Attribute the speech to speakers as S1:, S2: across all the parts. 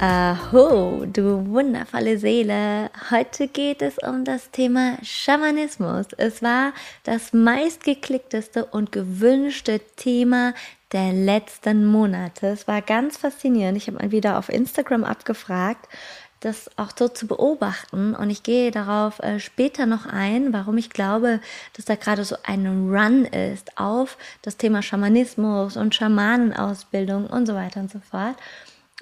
S1: Aho, du wundervolle Seele. Heute geht es um das Thema Schamanismus. Es war das meistgeklickteste und gewünschte Thema der letzten Monate. Es war ganz faszinierend. Ich habe mal wieder auf Instagram abgefragt, das auch so zu beobachten. Und ich gehe darauf äh, später noch ein, warum ich glaube, dass da gerade so ein Run ist auf das Thema Schamanismus und Schamanenausbildung und so weiter und so fort.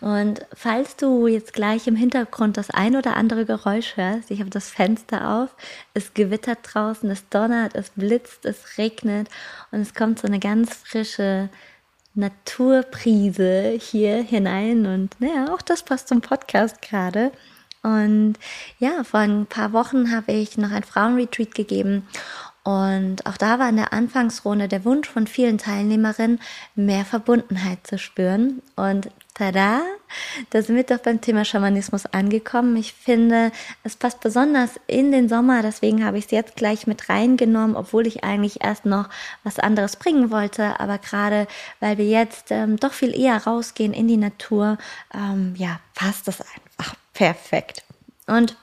S1: Und falls du jetzt gleich im Hintergrund das ein oder andere Geräusch hörst, ich habe das Fenster auf, es gewittert draußen, es donnert, es blitzt, es regnet und es kommt so eine ganz frische Naturprise hier hinein und naja, auch das passt zum Podcast gerade. Und ja, vor ein paar Wochen habe ich noch ein Frauenretreat gegeben und auch da war in der Anfangsrunde der Wunsch von vielen Teilnehmerinnen, mehr Verbundenheit zu spüren. Und tada, da sind wir doch beim Thema Schamanismus angekommen. Ich finde, es passt besonders in den Sommer, deswegen habe ich es jetzt gleich mit reingenommen, obwohl ich eigentlich erst noch was anderes bringen wollte. Aber gerade weil wir jetzt ähm, doch viel eher rausgehen in die Natur, ähm, ja, passt das einfach perfekt. Und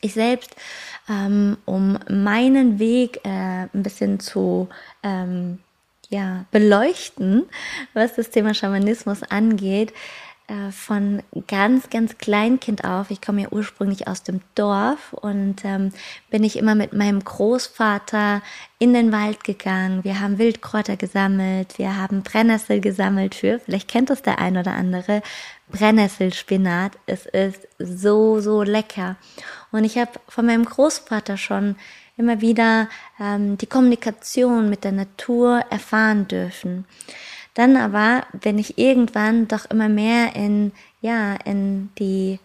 S1: ich selbst, ähm, um meinen Weg äh, ein bisschen zu ähm, ja, beleuchten, was das Thema Schamanismus angeht, äh, von ganz, ganz Kleinkind auf. Ich komme ja ursprünglich aus dem Dorf und ähm, bin ich immer mit meinem Großvater in den Wald gegangen. Wir haben Wildkräuter gesammelt, wir haben Brennnessel gesammelt für, vielleicht kennt das der ein oder andere, Brennnesselspinat. Es ist so, so lecker. Und ich habe von meinem Großvater schon immer wieder ähm, die Kommunikation mit der Natur erfahren dürfen. Dann aber bin ich irgendwann doch immer mehr in, ja, in die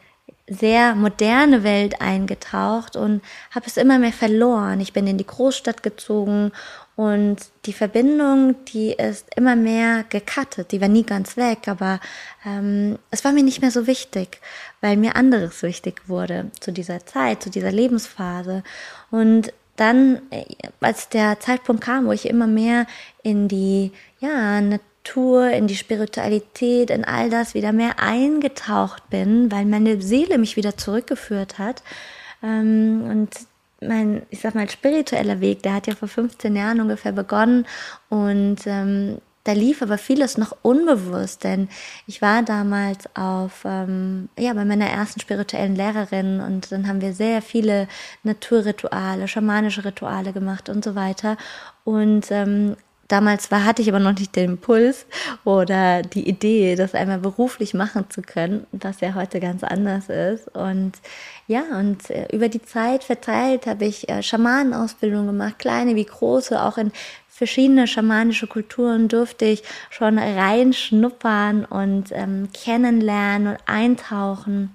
S1: sehr moderne Welt eingetaucht und habe es immer mehr verloren. Ich bin in die Großstadt gezogen und die Verbindung, die ist immer mehr gecuttet. Die war nie ganz weg, aber ähm, es war mir nicht mehr so wichtig, weil mir anderes wichtig wurde zu dieser Zeit, zu dieser Lebensphase. Und dann, äh, als der Zeitpunkt kam, wo ich immer mehr in die ja, Natur, in die Spiritualität, in all das wieder mehr eingetaucht bin, weil meine Seele mich wieder zurückgeführt hat. Ähm, und mein, ich sag mal, spiritueller Weg, der hat ja vor 15 Jahren ungefähr begonnen und ähm, da lief aber vieles noch unbewusst, denn ich war damals auf, ähm, ja, bei meiner ersten spirituellen Lehrerin und dann haben wir sehr viele Naturrituale, schamanische Rituale gemacht und so weiter. Und ähm, Damals war, hatte ich aber noch nicht den Impuls oder die Idee, das einmal beruflich machen zu können, was ja heute ganz anders ist. Und ja, und äh, über die Zeit verteilt habe ich äh, Schamanenausbildung gemacht, kleine wie große, auch in verschiedene schamanische Kulturen durfte ich schon reinschnuppern und ähm, kennenlernen und eintauchen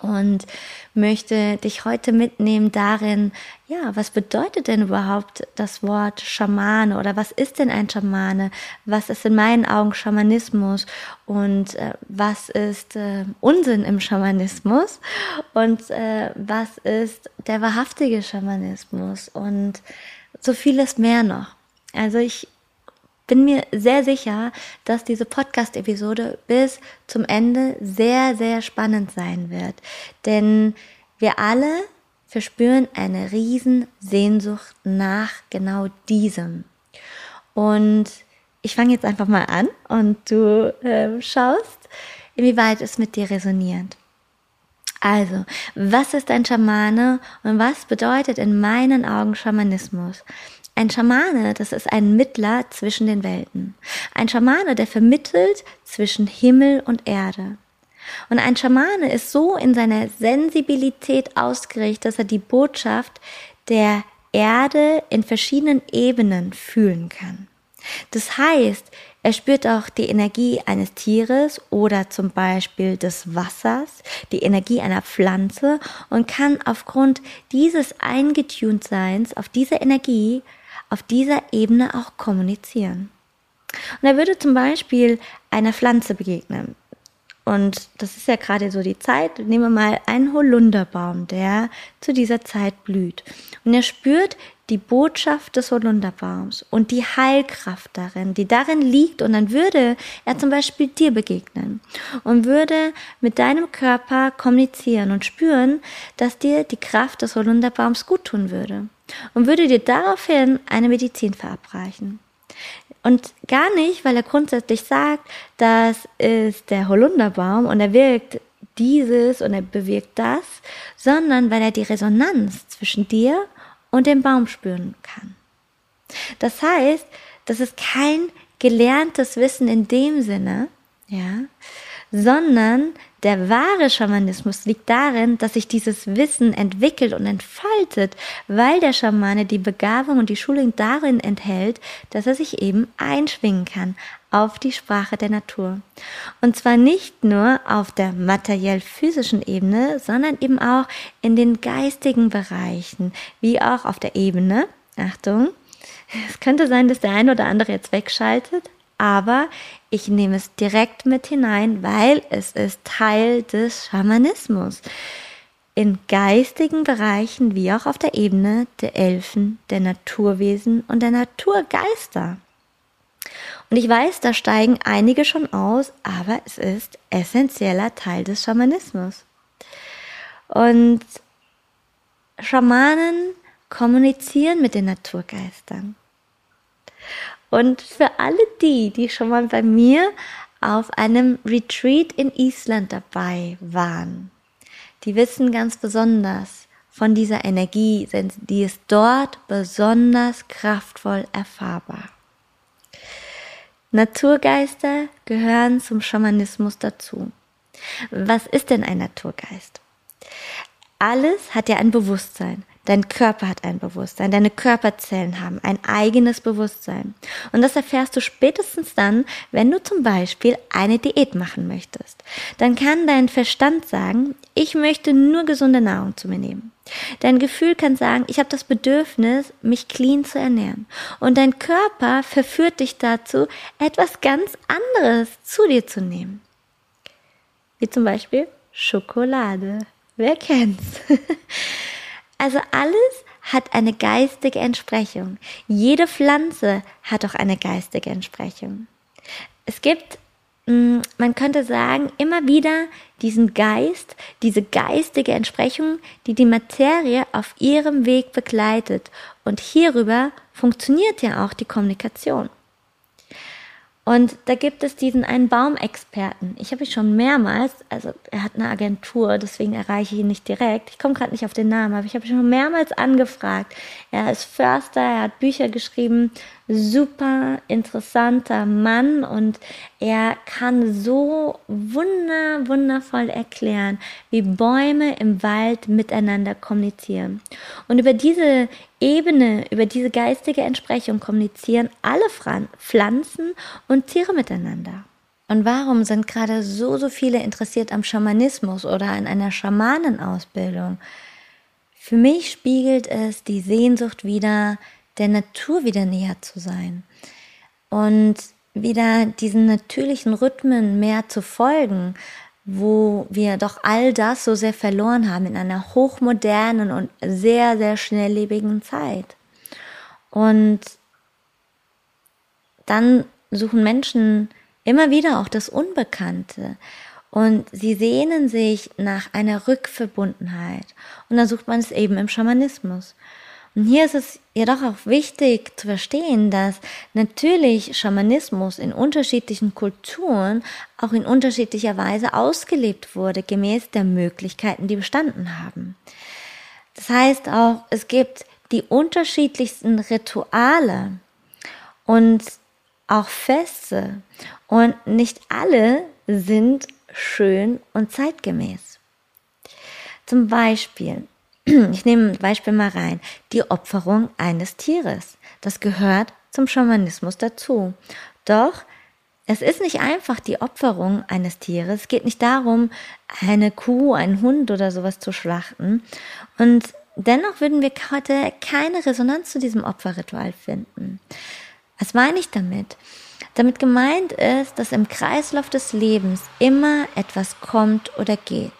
S1: und möchte dich heute mitnehmen darin, ja, was bedeutet denn überhaupt das Wort Schamane oder was ist denn ein Schamane? Was ist in meinen Augen Schamanismus und äh, was ist äh, Unsinn im Schamanismus und äh, was ist der wahrhaftige Schamanismus und so vieles mehr noch. Also ich bin mir sehr sicher, dass diese Podcast-Episode bis zum Ende sehr, sehr spannend sein wird. Denn wir alle verspüren eine riesen Sehnsucht nach genau diesem. Und ich fange jetzt einfach mal an und du äh, schaust, inwieweit es mit dir resoniert. Also, was ist ein Schamane und was bedeutet in meinen Augen Schamanismus? Ein Schamane, das ist ein Mittler zwischen den Welten. Ein Schamane, der vermittelt zwischen Himmel und Erde. Und ein Schamane ist so in seiner Sensibilität ausgerichtet, dass er die Botschaft der Erde in verschiedenen Ebenen fühlen kann. Das heißt, er spürt auch die Energie eines Tieres oder zum Beispiel des Wassers, die Energie einer Pflanze und kann aufgrund dieses eingetunt Seins auf diese Energie auf dieser Ebene auch kommunizieren. Und er würde zum Beispiel einer Pflanze begegnen. Und das ist ja gerade so die Zeit. Nehmen wir mal einen Holunderbaum, der zu dieser Zeit blüht. Und er spürt die Botschaft des Holunderbaums und die Heilkraft darin, die darin liegt. Und dann würde er zum Beispiel dir begegnen und würde mit deinem Körper kommunizieren und spüren, dass dir die Kraft des Holunderbaums gut tun würde. Und würde dir daraufhin eine Medizin verabreichen. Und gar nicht, weil er grundsätzlich sagt, das ist der Holunderbaum und er wirkt dieses und er bewirkt das, sondern weil er die Resonanz zwischen dir und dem Baum spüren kann. Das heißt, das ist kein gelerntes Wissen in dem Sinne, ja, sondern der wahre Schamanismus liegt darin, dass sich dieses Wissen entwickelt und entfaltet, weil der Schamane die Begabung und die Schulung darin enthält, dass er sich eben einschwingen kann auf die Sprache der Natur. Und zwar nicht nur auf der materiell-physischen Ebene, sondern eben auch in den geistigen Bereichen, wie auch auf der Ebene, Achtung, es könnte sein, dass der eine oder andere jetzt wegschaltet, aber ich nehme es direkt mit hinein, weil es ist Teil des Schamanismus. In geistigen Bereichen wie auch auf der Ebene der Elfen, der Naturwesen und der Naturgeister. Und ich weiß, da steigen einige schon aus, aber es ist essentieller Teil des Schamanismus. Und Schamanen kommunizieren mit den Naturgeistern. Und für alle die, die schon mal bei mir auf einem Retreat in Island dabei waren, die wissen ganz besonders von dieser Energie, die ist dort besonders kraftvoll erfahrbar. Naturgeister gehören zum Schamanismus dazu. Was ist denn ein Naturgeist? Alles hat ja ein Bewusstsein. Dein Körper hat ein Bewusstsein, deine Körperzellen haben ein eigenes Bewusstsein. Und das erfährst du spätestens dann, wenn du zum Beispiel eine Diät machen möchtest. Dann kann dein Verstand sagen, ich möchte nur gesunde Nahrung zu mir nehmen. Dein Gefühl kann sagen, ich habe das Bedürfnis, mich clean zu ernähren. Und dein Körper verführt dich dazu, etwas ganz anderes zu dir zu nehmen. Wie zum Beispiel Schokolade. Wer kennt's? Also alles hat eine geistige Entsprechung. Jede Pflanze hat auch eine geistige Entsprechung. Es gibt, mm, man könnte sagen, immer wieder diesen Geist, diese geistige Entsprechung, die die Materie auf ihrem Weg begleitet. Und hierüber funktioniert ja auch die Kommunikation. Und da gibt es diesen einen Baumexperten. Ich habe ihn schon mehrmals, also er hat eine Agentur, deswegen erreiche ich ihn nicht direkt. Ich komme gerade nicht auf den Namen, aber ich habe ihn schon mehrmals angefragt. Er ist Förster, er hat Bücher geschrieben, super interessanter Mann und er kann so wunder, wundervoll erklären, wie Bäume im Wald miteinander kommunizieren. Und über diese Ebene, über diese geistige Entsprechung kommunizieren alle Pflanzen und Tiere miteinander. Und warum sind gerade so, so viele interessiert am Schamanismus oder an einer Schamanenausbildung? Für mich spiegelt es die Sehnsucht wieder, der Natur wieder näher zu sein und wieder diesen natürlichen Rhythmen mehr zu folgen, wo wir doch all das so sehr verloren haben in einer hochmodernen und sehr, sehr schnelllebigen Zeit. Und dann suchen Menschen immer wieder auch das Unbekannte. Und sie sehnen sich nach einer Rückverbundenheit. Und dann sucht man es eben im Schamanismus. Und hier ist es jedoch auch wichtig zu verstehen, dass natürlich Schamanismus in unterschiedlichen Kulturen auch in unterschiedlicher Weise ausgelebt wurde, gemäß der Möglichkeiten, die bestanden haben. Das heißt auch, es gibt die unterschiedlichsten Rituale und auch Feste und nicht alle sind schön und zeitgemäß. Zum Beispiel ich nehme ein Beispiel mal rein, die Opferung eines Tieres. Das gehört zum Schamanismus dazu. Doch es ist nicht einfach die Opferung eines Tieres. Es geht nicht darum, eine Kuh, einen Hund oder sowas zu schlachten. Und dennoch würden wir heute keine Resonanz zu diesem Opferritual finden. Was meine ich damit? Damit gemeint ist, dass im Kreislauf des Lebens immer etwas kommt oder geht.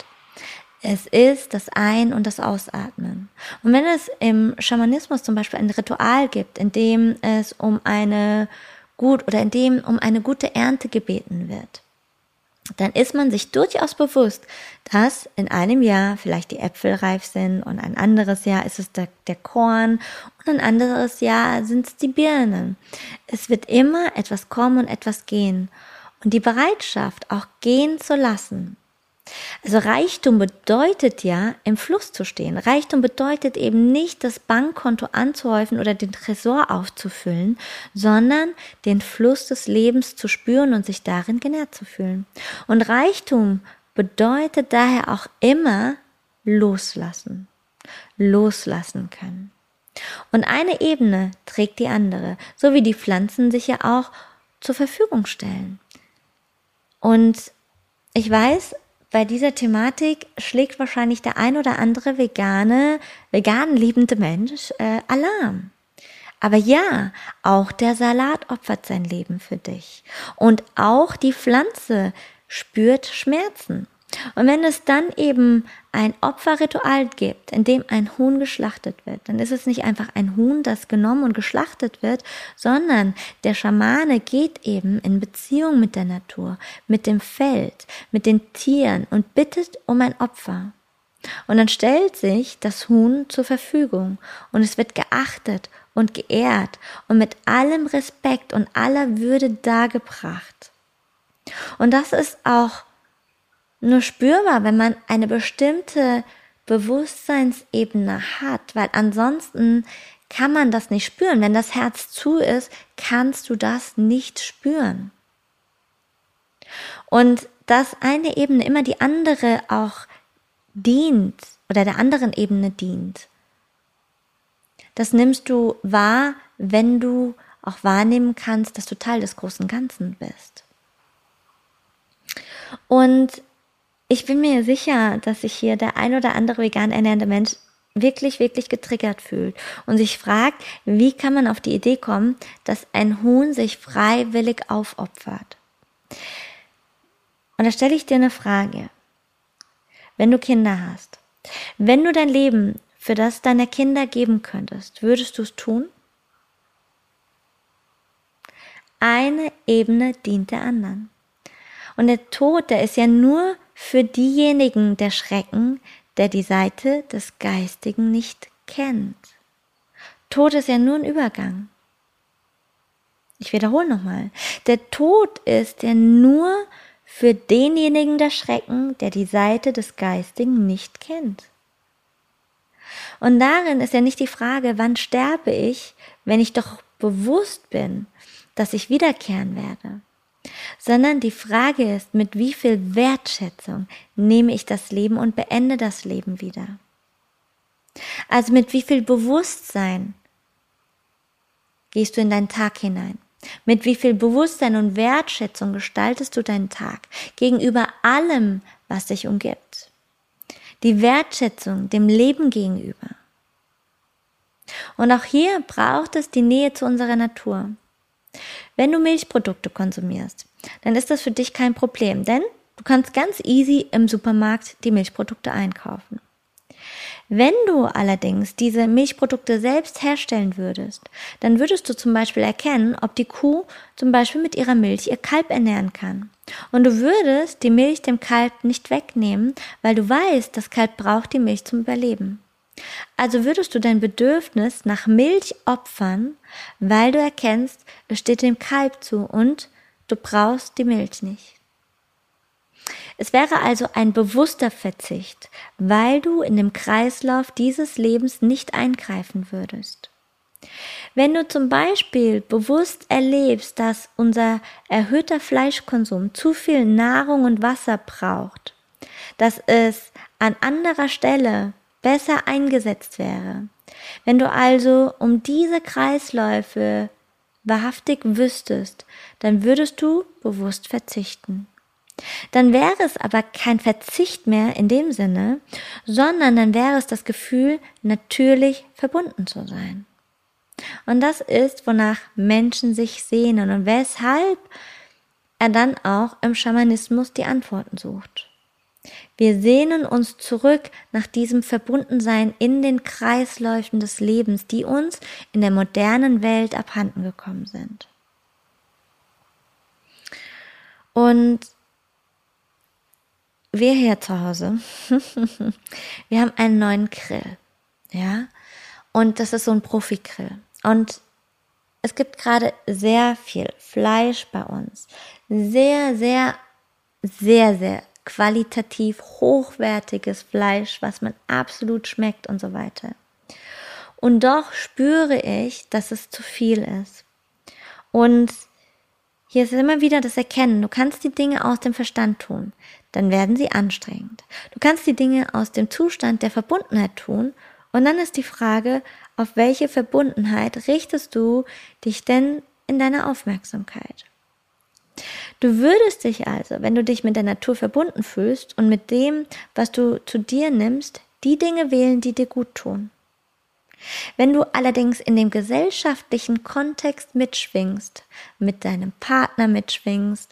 S1: Es ist das Ein- und das Ausatmen. Und wenn es im Schamanismus zum Beispiel ein Ritual gibt, in dem es um eine gut oder in dem um eine gute Ernte gebeten wird, dann ist man sich durchaus bewusst, dass in einem Jahr vielleicht die Äpfel reif sind und ein anderes Jahr ist es der, der Korn und ein anderes Jahr sind es die Birnen. Es wird immer etwas kommen und etwas gehen. Und die Bereitschaft, auch gehen zu lassen, also Reichtum bedeutet ja, im Fluss zu stehen. Reichtum bedeutet eben nicht, das Bankkonto anzuhäufen oder den Tresor aufzufüllen, sondern den Fluss des Lebens zu spüren und sich darin genährt zu fühlen. Und Reichtum bedeutet daher auch immer loslassen. Loslassen können. Und eine Ebene trägt die andere, so wie die Pflanzen sich ja auch zur Verfügung stellen. Und ich weiß, bei dieser Thematik schlägt wahrscheinlich der ein oder andere vegane, vegan liebende Mensch äh, Alarm. Aber ja, auch der Salat opfert sein Leben für dich. Und auch die Pflanze spürt Schmerzen. Und wenn es dann eben ein Opferritual gibt, in dem ein Huhn geschlachtet wird, dann ist es nicht einfach ein Huhn, das genommen und geschlachtet wird, sondern der Schamane geht eben in Beziehung mit der Natur, mit dem Feld, mit den Tieren und bittet um ein Opfer. Und dann stellt sich das Huhn zur Verfügung und es wird geachtet und geehrt und mit allem Respekt und aller Würde dargebracht. Und das ist auch nur spürbar, wenn man eine bestimmte Bewusstseinsebene hat, weil ansonsten kann man das nicht spüren. Wenn das Herz zu ist, kannst du das nicht spüren. Und dass eine Ebene immer die andere auch dient oder der anderen Ebene dient, das nimmst du wahr, wenn du auch wahrnehmen kannst, dass du Teil des großen Ganzen bist. Und ich bin mir sicher, dass sich hier der ein oder andere vegan ernährende Mensch wirklich, wirklich getriggert fühlt und sich fragt, wie kann man auf die Idee kommen, dass ein Huhn sich freiwillig aufopfert. Und da stelle ich dir eine Frage. Wenn du Kinder hast, wenn du dein Leben für das deiner Kinder geben könntest, würdest du es tun? Eine Ebene dient der anderen. Und der Tod, der ist ja nur für diejenigen der Schrecken, der die Seite des Geistigen nicht kennt. Tod ist ja nur ein Übergang. Ich wiederhole nochmal. Der Tod ist ja nur für denjenigen der Schrecken, der die Seite des Geistigen nicht kennt. Und darin ist ja nicht die Frage, wann sterbe ich, wenn ich doch bewusst bin, dass ich wiederkehren werde sondern die Frage ist, mit wie viel Wertschätzung nehme ich das Leben und beende das Leben wieder. Also mit wie viel Bewusstsein gehst du in deinen Tag hinein. Mit wie viel Bewusstsein und Wertschätzung gestaltest du deinen Tag gegenüber allem, was dich umgibt. Die Wertschätzung dem Leben gegenüber. Und auch hier braucht es die Nähe zu unserer Natur. Wenn du Milchprodukte konsumierst, dann ist das für dich kein Problem, denn du kannst ganz easy im Supermarkt die Milchprodukte einkaufen. Wenn du allerdings diese Milchprodukte selbst herstellen würdest, dann würdest du zum Beispiel erkennen, ob die Kuh zum Beispiel mit ihrer Milch ihr Kalb ernähren kann. Und du würdest die Milch dem Kalb nicht wegnehmen, weil du weißt, das Kalb braucht die Milch zum Überleben. Also würdest du dein Bedürfnis nach Milch opfern, weil du erkennst, es steht dem Kalb zu und du brauchst die Milch nicht. Es wäre also ein bewusster Verzicht, weil du in dem Kreislauf dieses Lebens nicht eingreifen würdest. Wenn du zum Beispiel bewusst erlebst, dass unser erhöhter Fleischkonsum zu viel Nahrung und Wasser braucht, dass es an anderer Stelle besser eingesetzt wäre. Wenn du also um diese Kreisläufe wahrhaftig wüsstest, dann würdest du bewusst verzichten. Dann wäre es aber kein Verzicht mehr in dem Sinne, sondern dann wäre es das Gefühl, natürlich verbunden zu sein. Und das ist, wonach Menschen sich sehnen und weshalb er dann auch im Schamanismus die Antworten sucht. Wir sehnen uns zurück nach diesem Verbundensein in den Kreisläufen des Lebens, die uns in der modernen Welt abhanden gekommen sind. Und wir hier zu Hause, wir haben einen neuen Grill, ja, und das ist so ein Profi-Grill. Und es gibt gerade sehr viel Fleisch bei uns. Sehr, sehr, sehr, sehr qualitativ hochwertiges Fleisch, was man absolut schmeckt und so weiter. Und doch spüre ich, dass es zu viel ist. Und hier ist immer wieder das Erkennen. Du kannst die Dinge aus dem Verstand tun, dann werden sie anstrengend. Du kannst die Dinge aus dem Zustand der Verbundenheit tun und dann ist die Frage, auf welche Verbundenheit richtest du dich denn in deiner Aufmerksamkeit? Du würdest dich also, wenn du dich mit der Natur verbunden fühlst und mit dem, was du zu dir nimmst, die Dinge wählen, die dir gut tun. Wenn du allerdings in dem gesellschaftlichen Kontext mitschwingst, mit deinem Partner mitschwingst,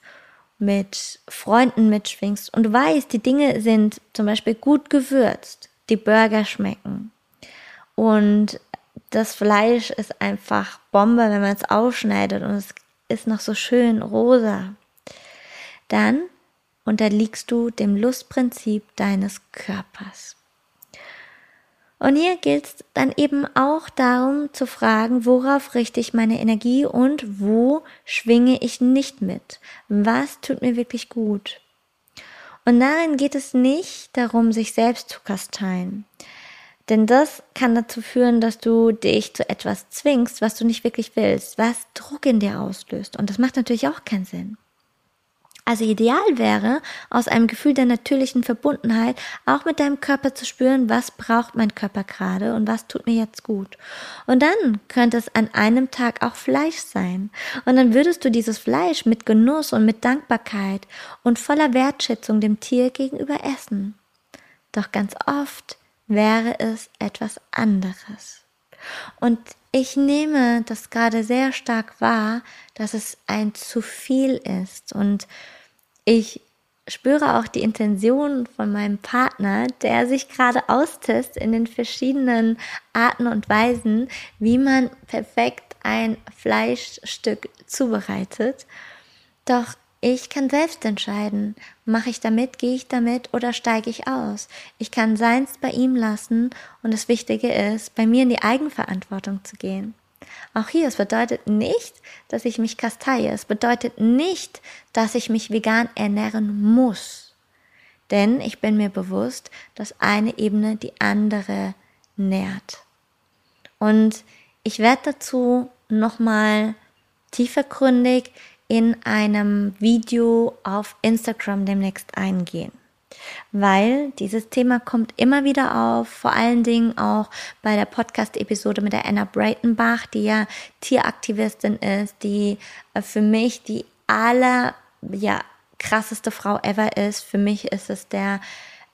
S1: mit Freunden mitschwingst und weißt, die Dinge sind zum Beispiel gut gewürzt, die Burger schmecken und das Fleisch ist einfach Bombe, wenn man es ausschneidet und es ist noch so schön rosa. Dann unterliegst du dem Lustprinzip deines Körpers. Und hier gilt es dann eben auch darum zu fragen, worauf richte ich meine Energie und wo schwinge ich nicht mit? Was tut mir wirklich gut? Und darin geht es nicht darum, sich selbst zu kasteien. Denn das kann dazu führen, dass du dich zu etwas zwingst, was du nicht wirklich willst, was Druck in dir auslöst. Und das macht natürlich auch keinen Sinn. Also ideal wäre, aus einem Gefühl der natürlichen Verbundenheit auch mit deinem Körper zu spüren, was braucht mein Körper gerade und was tut mir jetzt gut. Und dann könnte es an einem Tag auch Fleisch sein. Und dann würdest du dieses Fleisch mit Genuss und mit Dankbarkeit und voller Wertschätzung dem Tier gegenüber essen. Doch ganz oft wäre es etwas anderes. Und ich nehme das gerade sehr stark wahr, dass es ein zu viel ist. Und ich spüre auch die Intention von meinem Partner, der sich gerade austestet in den verschiedenen Arten und Weisen, wie man perfekt ein Fleischstück zubereitet. Doch ich kann selbst entscheiden, mache ich damit, gehe ich damit oder steige ich aus. Ich kann seins bei ihm lassen und das Wichtige ist, bei mir in die Eigenverantwortung zu gehen. Auch hier, es bedeutet nicht, dass ich mich kasteie. Es bedeutet nicht, dass ich mich vegan ernähren muss. Denn ich bin mir bewusst, dass eine Ebene die andere nährt. Und ich werde dazu nochmal tiefergründig in einem Video auf Instagram demnächst eingehen. Weil dieses Thema kommt immer wieder auf, vor allen Dingen auch bei der Podcast-Episode mit der Anna Breitenbach, die ja Tieraktivistin ist, die äh, für mich die aller, ja, krasseste Frau ever ist. Für mich ist es der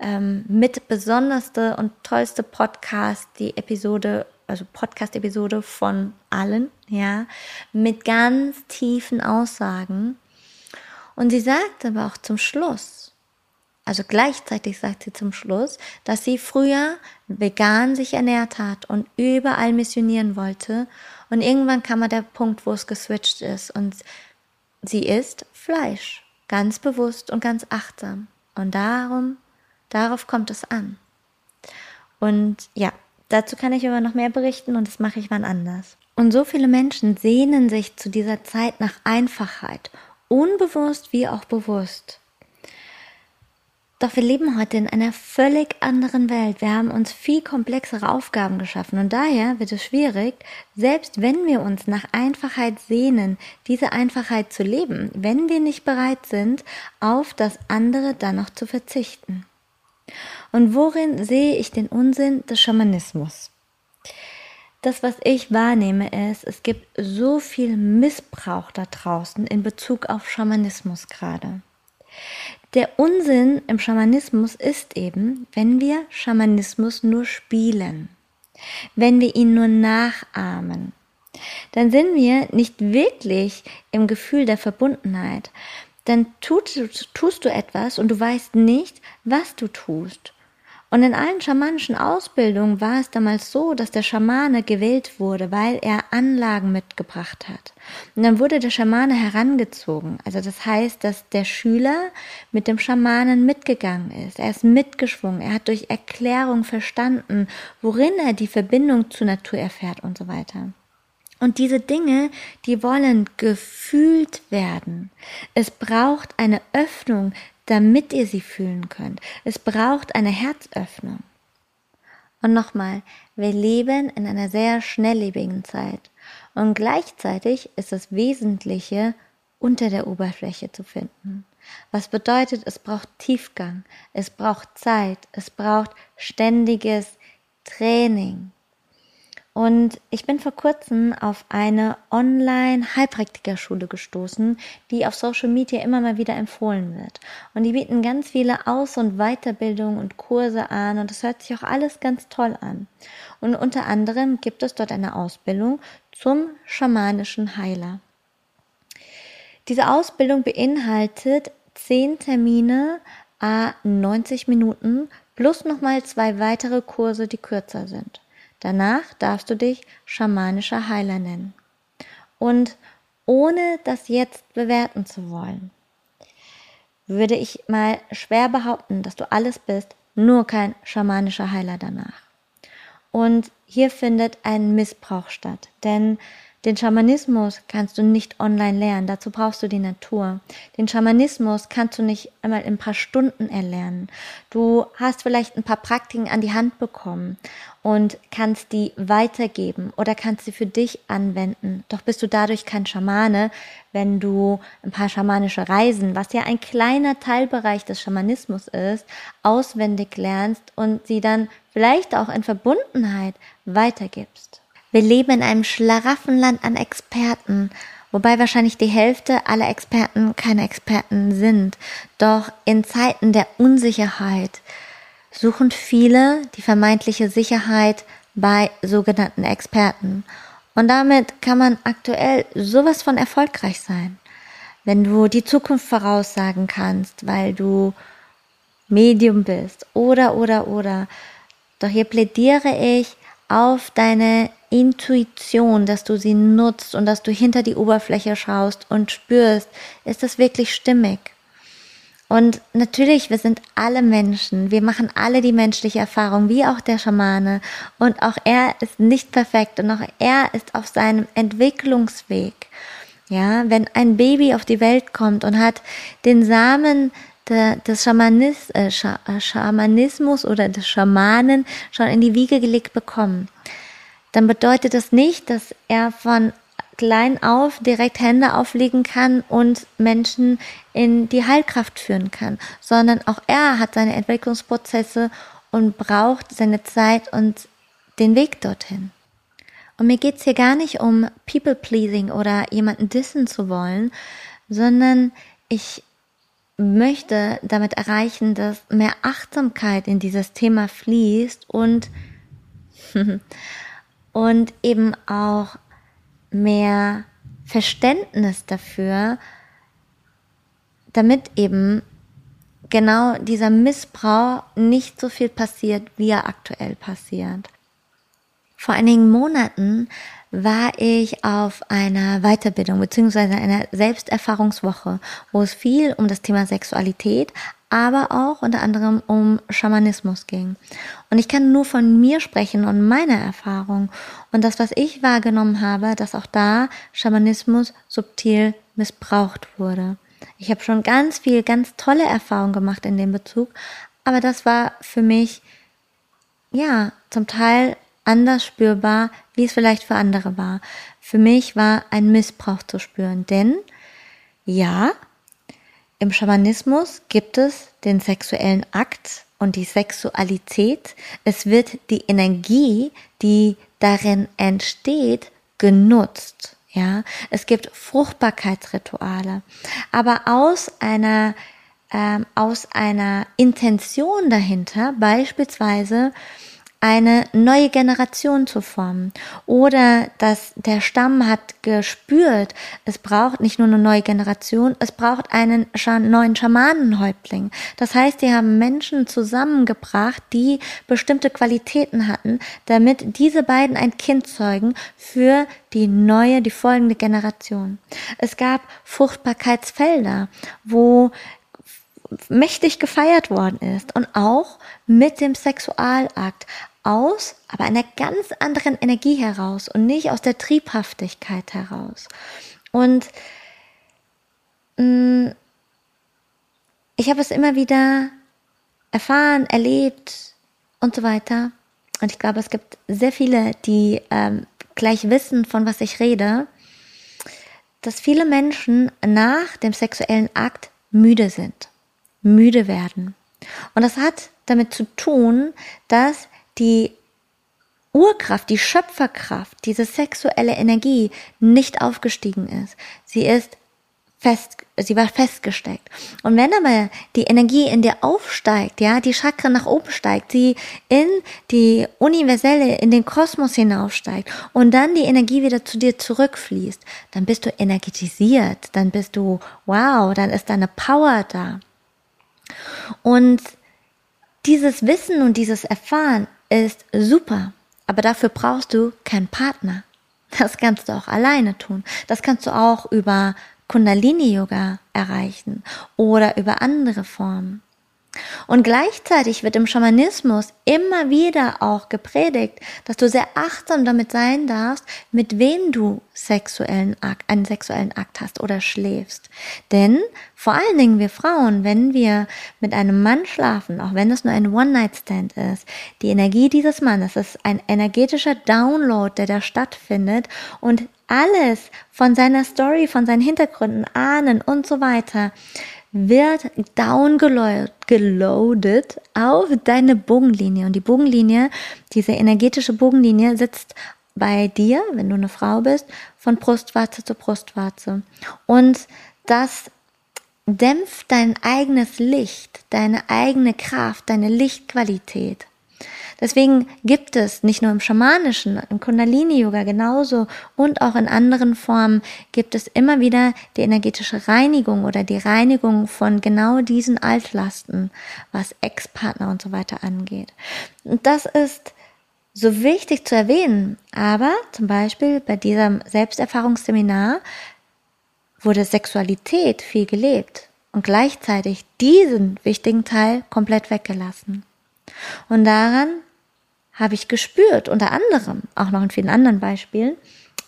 S1: ähm, mit besonderste und tollste Podcast, die Episode also Podcast-Episode von allen, ja, mit ganz tiefen Aussagen. Und sie sagt aber auch zum Schluss, also gleichzeitig sagt sie zum Schluss, dass sie früher vegan sich ernährt hat und überall missionieren wollte. Und irgendwann kam mal der Punkt, wo es geswitcht ist und sie isst Fleisch, ganz bewusst und ganz achtsam. Und darum, darauf kommt es an. Und ja, Dazu kann ich aber noch mehr berichten und das mache ich wann anders. Und so viele Menschen sehnen sich zu dieser Zeit nach Einfachheit, unbewusst wie auch bewusst. Doch wir leben heute in einer völlig anderen Welt. Wir haben uns viel komplexere Aufgaben geschaffen und daher wird es schwierig, selbst wenn wir uns nach Einfachheit sehnen, diese Einfachheit zu leben, wenn wir nicht bereit sind, auf das andere dann noch zu verzichten. Und worin sehe ich den Unsinn des Schamanismus? Das, was ich wahrnehme, ist, es gibt so viel Missbrauch da draußen in Bezug auf Schamanismus gerade. Der Unsinn im Schamanismus ist eben, wenn wir Schamanismus nur spielen, wenn wir ihn nur nachahmen, dann sind wir nicht wirklich im Gefühl der Verbundenheit. Dann tut, tust du etwas und du weißt nicht, was du tust. Und in allen schamanischen Ausbildungen war es damals so, dass der Schamane gewählt wurde, weil er Anlagen mitgebracht hat. Und dann wurde der Schamane herangezogen. Also das heißt, dass der Schüler mit dem Schamanen mitgegangen ist. Er ist mitgeschwungen. Er hat durch Erklärung verstanden, worin er die Verbindung zur Natur erfährt und so weiter. Und diese Dinge, die wollen gefühlt werden. Es braucht eine Öffnung damit ihr sie fühlen könnt. Es braucht eine Herzöffnung. Und nochmal, wir leben in einer sehr schnelllebigen Zeit. Und gleichzeitig ist das Wesentliche unter der Oberfläche zu finden. Was bedeutet, es braucht Tiefgang, es braucht Zeit, es braucht ständiges Training. Und ich bin vor kurzem auf eine Online-Heilpraktikerschule gestoßen, die auf Social Media immer mal wieder empfohlen wird. Und die bieten ganz viele Aus- und Weiterbildungen und Kurse an und das hört sich auch alles ganz toll an. Und unter anderem gibt es dort eine Ausbildung zum schamanischen Heiler. Diese Ausbildung beinhaltet zehn Termine a 90 Minuten plus nochmal zwei weitere Kurse, die kürzer sind. Danach darfst du dich schamanischer Heiler nennen. Und ohne das jetzt bewerten zu wollen, würde ich mal schwer behaupten, dass du alles bist, nur kein schamanischer Heiler danach. Und hier findet ein Missbrauch statt, denn den Schamanismus kannst du nicht online lernen, dazu brauchst du die Natur. Den Schamanismus kannst du nicht einmal in ein paar Stunden erlernen. Du hast vielleicht ein paar Praktiken an die Hand bekommen und kannst die weitergeben oder kannst sie für dich anwenden. Doch bist du dadurch kein Schamane, wenn du ein paar schamanische Reisen, was ja ein kleiner Teilbereich des Schamanismus ist, auswendig lernst und sie dann vielleicht auch in Verbundenheit weitergibst. Wir leben in einem Schlaraffenland an Experten, wobei wahrscheinlich die Hälfte aller Experten keine Experten sind. Doch in Zeiten der Unsicherheit suchen viele die vermeintliche Sicherheit bei sogenannten Experten. Und damit kann man aktuell sowas von erfolgreich sein. Wenn du die Zukunft voraussagen kannst, weil du Medium bist oder oder oder. Doch hier plädiere ich auf deine Intuition, dass du sie nutzt und dass du hinter die Oberfläche schaust und spürst, ist das wirklich stimmig? Und natürlich, wir sind alle Menschen, wir machen alle die menschliche Erfahrung, wie auch der Schamane. Und auch er ist nicht perfekt und auch er ist auf seinem Entwicklungsweg. Ja, wenn ein Baby auf die Welt kommt und hat den Samen des Schamanis, äh, äh, Schamanismus oder des Schamanen schon in die Wiege gelegt bekommen, dann bedeutet das nicht, dass er von klein auf direkt Hände auflegen kann und Menschen in die Heilkraft führen kann, sondern auch er hat seine Entwicklungsprozesse und braucht seine Zeit und den Weg dorthin. Und mir geht's hier gar nicht um People-Pleasing oder jemanden dissen zu wollen, sondern ich möchte damit erreichen, dass mehr Achtsamkeit in dieses Thema fließt und und eben auch mehr Verständnis dafür, damit eben genau dieser Missbrauch nicht so viel passiert, wie er aktuell passiert. Vor einigen Monaten war ich auf einer Weiterbildung beziehungsweise einer Selbsterfahrungswoche, wo es viel um das Thema Sexualität, aber auch unter anderem um Schamanismus ging. Und ich kann nur von mir sprechen und meiner Erfahrung und das, was ich wahrgenommen habe, dass auch da Schamanismus subtil missbraucht wurde. Ich habe schon ganz viel, ganz tolle Erfahrungen gemacht in dem Bezug, aber das war für mich, ja, zum Teil anders spürbar, wie es vielleicht für andere war. Für mich war ein Missbrauch zu spüren, denn ja, im Schamanismus gibt es den sexuellen Akt und die Sexualität. Es wird die Energie, die darin entsteht, genutzt. Ja, es gibt Fruchtbarkeitsrituale, aber aus einer ähm, aus einer Intention dahinter, beispielsweise eine neue Generation zu formen. Oder dass der Stamm hat gespürt, es braucht nicht nur eine neue Generation, es braucht einen neuen Schamanenhäuptling. Das heißt, die haben Menschen zusammengebracht, die bestimmte Qualitäten hatten, damit diese beiden ein Kind zeugen für die neue, die folgende Generation. Es gab Fruchtbarkeitsfelder, wo mächtig gefeiert worden ist und auch mit dem Sexualakt aus, aber einer ganz anderen Energie heraus und nicht aus der Triebhaftigkeit heraus. Und mh, mm, ich habe es immer wieder erfahren, erlebt und so weiter. Und ich glaube, es gibt sehr viele, die ähm, gleich wissen, von was ich rede, dass viele Menschen nach dem sexuellen Akt müde sind, müde werden. Und das hat damit zu tun, dass die Urkraft, die Schöpferkraft, diese sexuelle Energie nicht aufgestiegen ist. Sie ist fest, sie war festgesteckt. Und wenn aber die Energie in dir aufsteigt, ja, die Chakra nach oben steigt, sie in die universelle, in den Kosmos hinaufsteigt und dann die Energie wieder zu dir zurückfließt, dann bist du energetisiert, dann bist du, wow, dann ist deine Power da. Und dieses Wissen und dieses Erfahren ist super, aber dafür brauchst du keinen Partner. Das kannst du auch alleine tun. Das kannst du auch über Kundalini-Yoga erreichen oder über andere Formen. Und gleichzeitig wird im Schamanismus immer wieder auch gepredigt, dass du sehr achtsam damit sein darfst, mit wem du sexuellen Akt, einen sexuellen Akt hast oder schläfst. Denn vor allen Dingen wir Frauen, wenn wir mit einem Mann schlafen, auch wenn es nur ein One-Night-Stand ist, die Energie dieses Mannes ist ein energetischer Download, der da stattfindet und alles von seiner Story, von seinen Hintergründen, Ahnen und so weiter wird downgeloadet auf deine Bogenlinie. Und die Bogenlinie, diese energetische Bogenlinie sitzt bei dir, wenn du eine Frau bist, von Brustwarze zu Brustwarze. Und das dämpft dein eigenes Licht, deine eigene Kraft, deine Lichtqualität. Deswegen gibt es nicht nur im schamanischen, im Kundalini-Yoga genauso und auch in anderen Formen gibt es immer wieder die energetische Reinigung oder die Reinigung von genau diesen Altlasten, was Ex-Partner und so weiter angeht. Und das ist so wichtig zu erwähnen. Aber zum Beispiel bei diesem Selbsterfahrungsseminar wurde Sexualität viel gelebt und gleichzeitig diesen wichtigen Teil komplett weggelassen. Und daran habe ich gespürt, unter anderem, auch noch in vielen anderen Beispielen,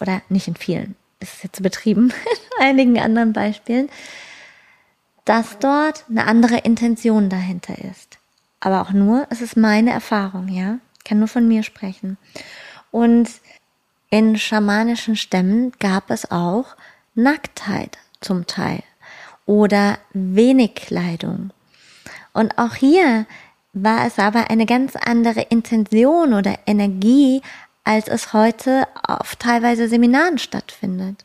S1: oder nicht in vielen, das ist jetzt betrieben, in einigen anderen Beispielen, dass dort eine andere Intention dahinter ist. Aber auch nur, es ist meine Erfahrung, ja. Ich kann nur von mir sprechen. Und in schamanischen Stämmen gab es auch Nacktheit zum Teil oder wenig Kleidung. Und auch hier war es aber eine ganz andere Intention oder Energie, als es heute auf teilweise Seminaren stattfindet.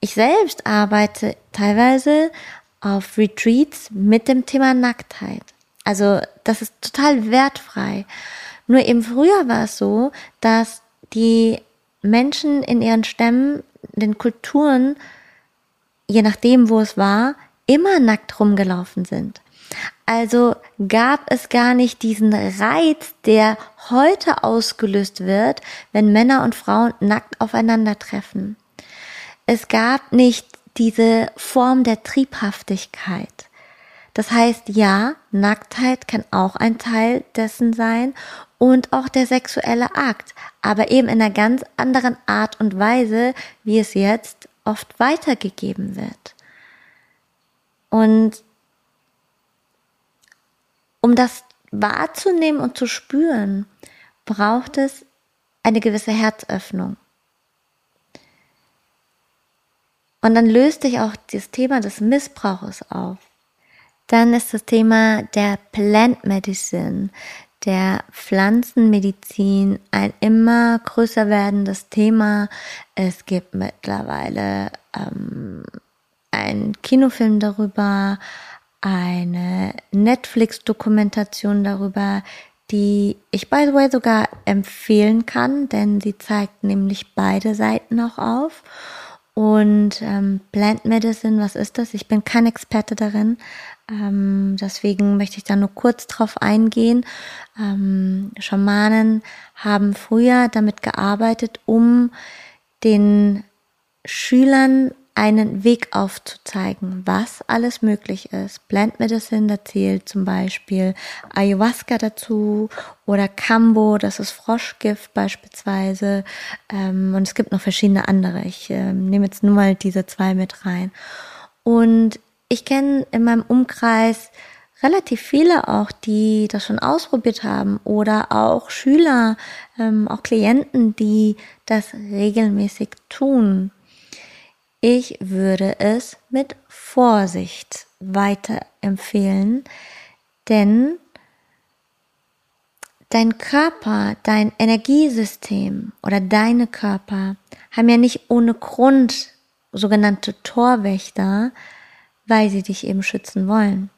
S1: Ich selbst arbeite teilweise auf Retreats mit dem Thema Nacktheit. Also das ist total wertfrei. Nur eben früher war es so, dass die Menschen in ihren Stämmen, den Kulturen, je nachdem wo es war, immer nackt rumgelaufen sind. Also gab es gar nicht diesen Reiz, der heute ausgelöst wird, wenn Männer und Frauen nackt aufeinandertreffen. Es gab nicht diese Form der Triebhaftigkeit. Das heißt, ja, Nacktheit kann auch ein Teil dessen sein und auch der sexuelle Akt, aber eben in einer ganz anderen Art und Weise, wie es jetzt oft weitergegeben wird. Und um das wahrzunehmen und zu spüren, braucht es eine gewisse Herzöffnung. Und dann löst sich auch das Thema des Missbrauches auf. Dann ist das Thema der Plant Medicine, der Pflanzenmedizin ein immer größer werdendes Thema. Es gibt mittlerweile ähm, einen Kinofilm darüber, eine Netflix-Dokumentation darüber, die ich by the way sogar empfehlen kann, denn sie zeigt nämlich beide Seiten auch auf. Und ähm, Plant Medicine, was ist das? Ich bin kein Experte darin, ähm, deswegen möchte ich da nur kurz drauf eingehen. Ähm, Schamanen haben früher damit gearbeitet, um den Schülern einen Weg aufzuzeigen, was alles möglich ist. Plant Medicine, da zählt zum Beispiel Ayahuasca dazu oder Kambo, das ist Froschgift beispielsweise. Ähm, und es gibt noch verschiedene andere. Ich äh, nehme jetzt nur mal diese zwei mit rein. Und ich kenne in meinem Umkreis relativ viele auch, die das schon ausprobiert haben oder auch Schüler, ähm, auch Klienten, die das regelmäßig tun. Ich würde es mit Vorsicht weiterempfehlen, denn dein Körper, dein Energiesystem oder deine Körper haben ja nicht ohne Grund sogenannte Torwächter, weil sie dich eben schützen wollen.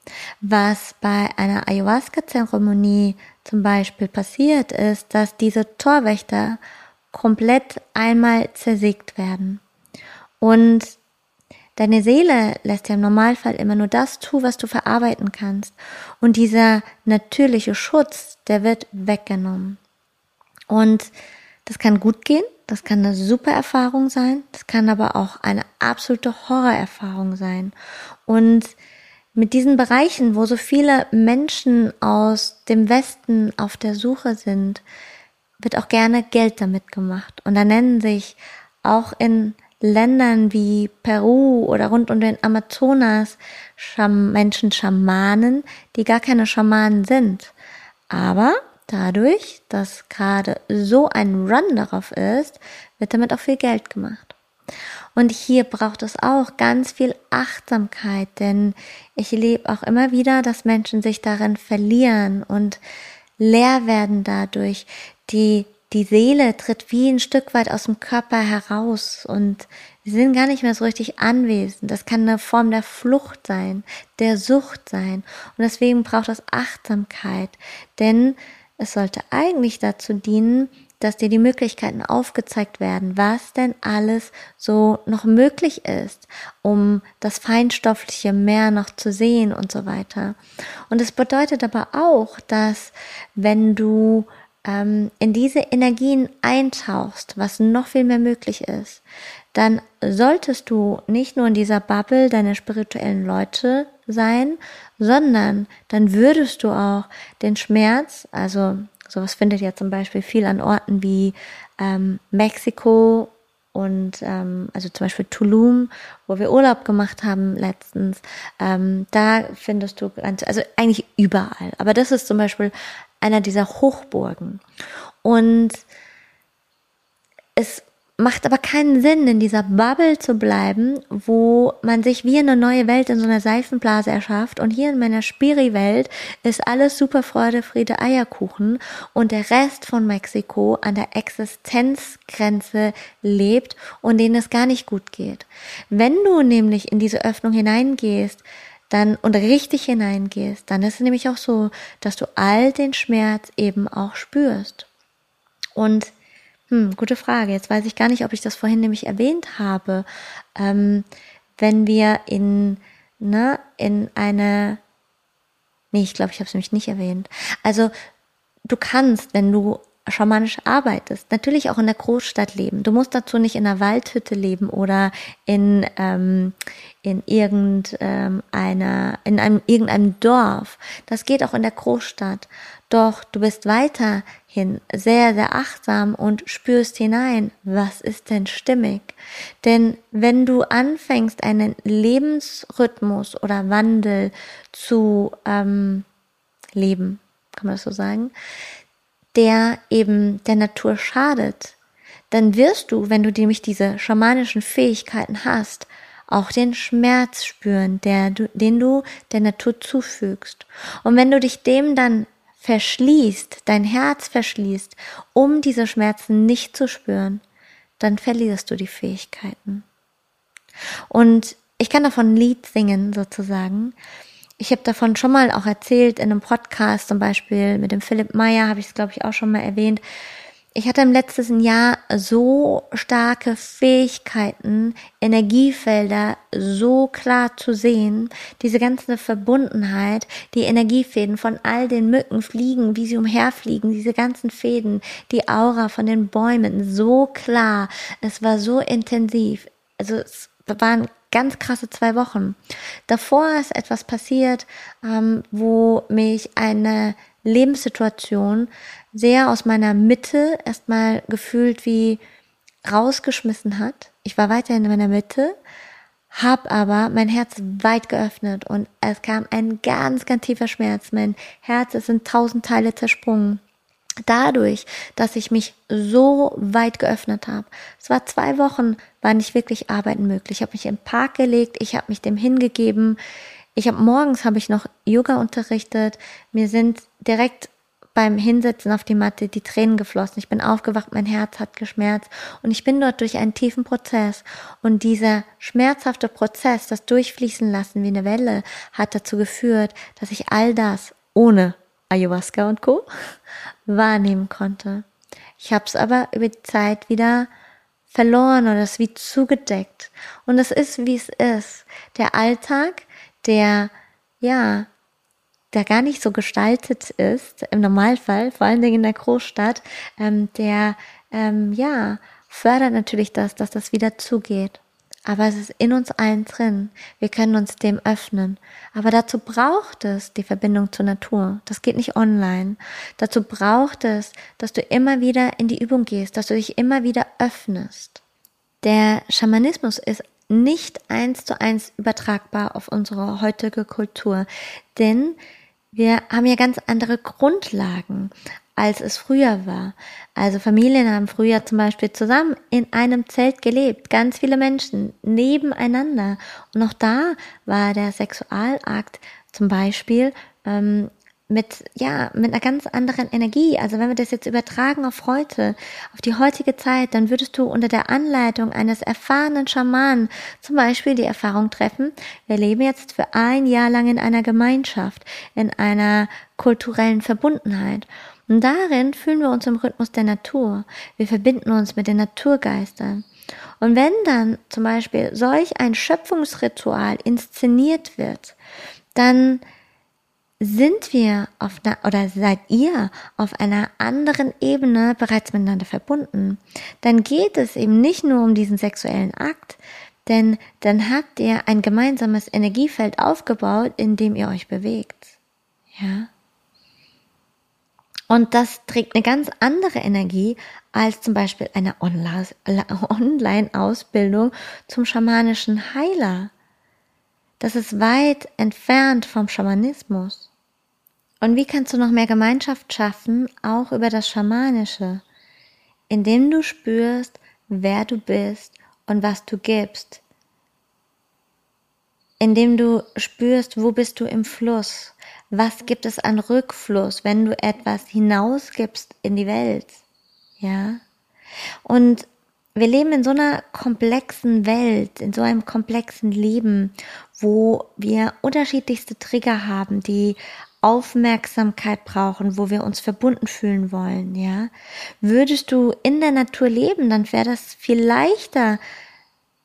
S1: Was bei einer Ayahuasca-Zeremonie zum Beispiel passiert ist, dass diese Torwächter komplett einmal zersägt werden. Und deine Seele lässt ja im Normalfall immer nur das tun, was du verarbeiten kannst. Und dieser natürliche Schutz, der wird weggenommen. Und das kann gut gehen, das kann eine super Erfahrung sein, das kann aber auch eine absolute Horrorerfahrung sein. Und mit diesen Bereichen, wo so viele Menschen aus dem Westen auf der Suche sind, wird auch gerne Geld damit gemacht. Und da nennen sich auch in Ländern wie Peru oder rund um den Amazonas Menschen Schamanen, die gar keine Schamanen sind. Aber dadurch, dass gerade so ein Run darauf ist, wird damit auch viel Geld gemacht. Und hier braucht es auch ganz viel Achtsamkeit, denn ich erlebe auch immer wieder, dass Menschen sich darin verlieren und leer werden dadurch, die die Seele tritt wie ein Stück weit aus dem Körper heraus und wir sind gar nicht mehr so richtig anwesend. Das kann eine Form der Flucht sein, der Sucht sein. Und deswegen braucht es Achtsamkeit, denn es sollte eigentlich dazu dienen, dass dir die Möglichkeiten aufgezeigt werden, was denn alles so noch möglich ist, um das feinstoffliche mehr noch zu sehen und so weiter. Und es bedeutet aber auch, dass wenn du ähm, in diese Energien eintauchst, was noch viel mehr möglich ist, dann solltest du nicht nur in dieser Bubble deiner spirituellen Leute sein, sondern dann würdest du auch den Schmerz, also sowas findet ja zum Beispiel viel an Orten wie ähm, Mexiko und ähm, also zum Beispiel Tulum, wo wir Urlaub gemacht haben letztens, ähm, da findest du also eigentlich überall. Aber das ist zum Beispiel einer dieser Hochburgen. Und es macht aber keinen Sinn, in dieser Bubble zu bleiben, wo man sich wie eine neue Welt in so einer Seifenblase erschafft. Und hier in meiner Spiri-Welt ist alles super Freude, Friede, Eierkuchen und der Rest von Mexiko an der Existenzgrenze lebt und denen es gar nicht gut geht. Wenn du nämlich in diese Öffnung hineingehst, dann und richtig hineingehst, dann ist es nämlich auch so, dass du all den Schmerz eben auch spürst. Und hm, gute Frage. Jetzt weiß ich gar nicht, ob ich das vorhin nämlich erwähnt habe. Ähm, wenn wir in, ne, in eine, nee, ich glaube, ich habe es nämlich nicht erwähnt. Also du kannst, wenn du schamanisch arbeitest, natürlich auch in der Großstadt leben. Du musst dazu nicht in einer Waldhütte leben oder in, ähm, in irgendeiner, ähm, in einem, irgendeinem Dorf. Das geht auch in der Großstadt. Doch du bist weiterhin sehr, sehr achtsam und spürst hinein, was ist denn stimmig? Denn wenn du anfängst, einen Lebensrhythmus oder Wandel zu ähm, leben, kann man das so sagen, der eben der Natur schadet, dann wirst du, wenn du nämlich diese schamanischen Fähigkeiten hast, auch den Schmerz spüren, der den du der Natur zufügst. Und wenn du dich dem dann verschließt, dein Herz verschließt, um diese Schmerzen nicht zu spüren, dann verlierst du die Fähigkeiten. Und ich kann davon ein Lied singen, sozusagen. Ich habe davon schon mal auch erzählt in einem Podcast, zum Beispiel mit dem Philipp Meyer, habe ich es, glaube ich, auch schon mal erwähnt. Ich hatte im letzten Jahr so starke Fähigkeiten, Energiefelder so klar zu sehen, diese ganze Verbundenheit, die Energiefäden von all den Mücken fliegen, wie sie umherfliegen, diese ganzen Fäden, die Aura von den Bäumen, so klar. Es war so intensiv. Also es waren ganz krasse zwei Wochen. Davor ist etwas passiert, ähm, wo mich eine Lebenssituation sehr aus meiner Mitte erstmal gefühlt wie rausgeschmissen hat. Ich war weiterhin in meiner Mitte, hab aber mein Herz weit geöffnet und es kam ein ganz, ganz tiefer Schmerz. Mein Herz ist in tausend Teile zersprungen. Dadurch, dass ich mich so weit geöffnet habe. Es war zwei Wochen, war nicht wirklich arbeiten möglich. Ich habe mich im Park gelegt, ich habe mich dem hingegeben. Ich habe morgens habe ich noch Yoga unterrichtet. Mir sind direkt beim Hinsetzen auf die Matte die Tränen geflossen. Ich bin aufgewacht, mein Herz hat geschmerzt und ich bin dort durch einen tiefen Prozess. Und dieser schmerzhafte Prozess, das Durchfließen lassen wie eine Welle, hat dazu geführt, dass ich all das ohne Ayahuasca und Co. wahrnehmen konnte. Ich habe es aber über die Zeit wieder verloren oder es wie zugedeckt. Und es ist, wie es ist. Der Alltag, der, ja, der gar nicht so gestaltet ist, im Normalfall, vor allen Dingen in der Großstadt, ähm, der, ähm, ja, fördert natürlich das, dass das wieder zugeht. Aber es ist in uns allen drin. Wir können uns dem öffnen. Aber dazu braucht es die Verbindung zur Natur. Das geht nicht online. Dazu braucht es, dass du immer wieder in die Übung gehst, dass du dich immer wieder öffnest. Der Schamanismus ist nicht eins zu eins übertragbar auf unsere heutige Kultur, denn wir haben ja ganz andere Grundlagen, als es früher war. Also Familien haben früher zum Beispiel zusammen in einem Zelt gelebt, ganz viele Menschen nebeneinander. Und auch da war der Sexualakt zum Beispiel ähm, mit, ja, mit einer ganz anderen Energie. Also wenn wir das jetzt übertragen auf heute, auf die heutige Zeit, dann würdest du unter der Anleitung eines erfahrenen Schamanen zum Beispiel die Erfahrung treffen, wir leben jetzt für ein Jahr lang in einer Gemeinschaft, in einer kulturellen Verbundenheit. Und darin fühlen wir uns im Rhythmus der Natur. Wir verbinden uns mit den Naturgeistern. Und wenn dann zum Beispiel solch ein Schöpfungsritual inszeniert wird, dann sind wir auf einer, oder seid ihr auf einer anderen Ebene bereits miteinander verbunden, dann geht es eben nicht nur um diesen sexuellen Akt, denn dann habt ihr ein gemeinsames Energiefeld aufgebaut, in dem ihr euch bewegt. Ja. Und das trägt eine ganz andere Energie als zum Beispiel eine Online-Ausbildung zum schamanischen Heiler. Das ist weit entfernt vom Schamanismus. Und wie kannst du noch mehr Gemeinschaft schaffen, auch über das Schamanische? Indem du spürst, wer du bist und was du gibst. Indem du spürst, wo bist du im Fluss? Was gibt es an Rückfluss, wenn du etwas hinausgibst in die Welt? Ja? Und wir leben in so einer komplexen Welt, in so einem komplexen Leben, wo wir unterschiedlichste Trigger haben, die Aufmerksamkeit brauchen, wo wir uns verbunden fühlen wollen, ja. Würdest du in der Natur leben, dann wäre das viel leichter,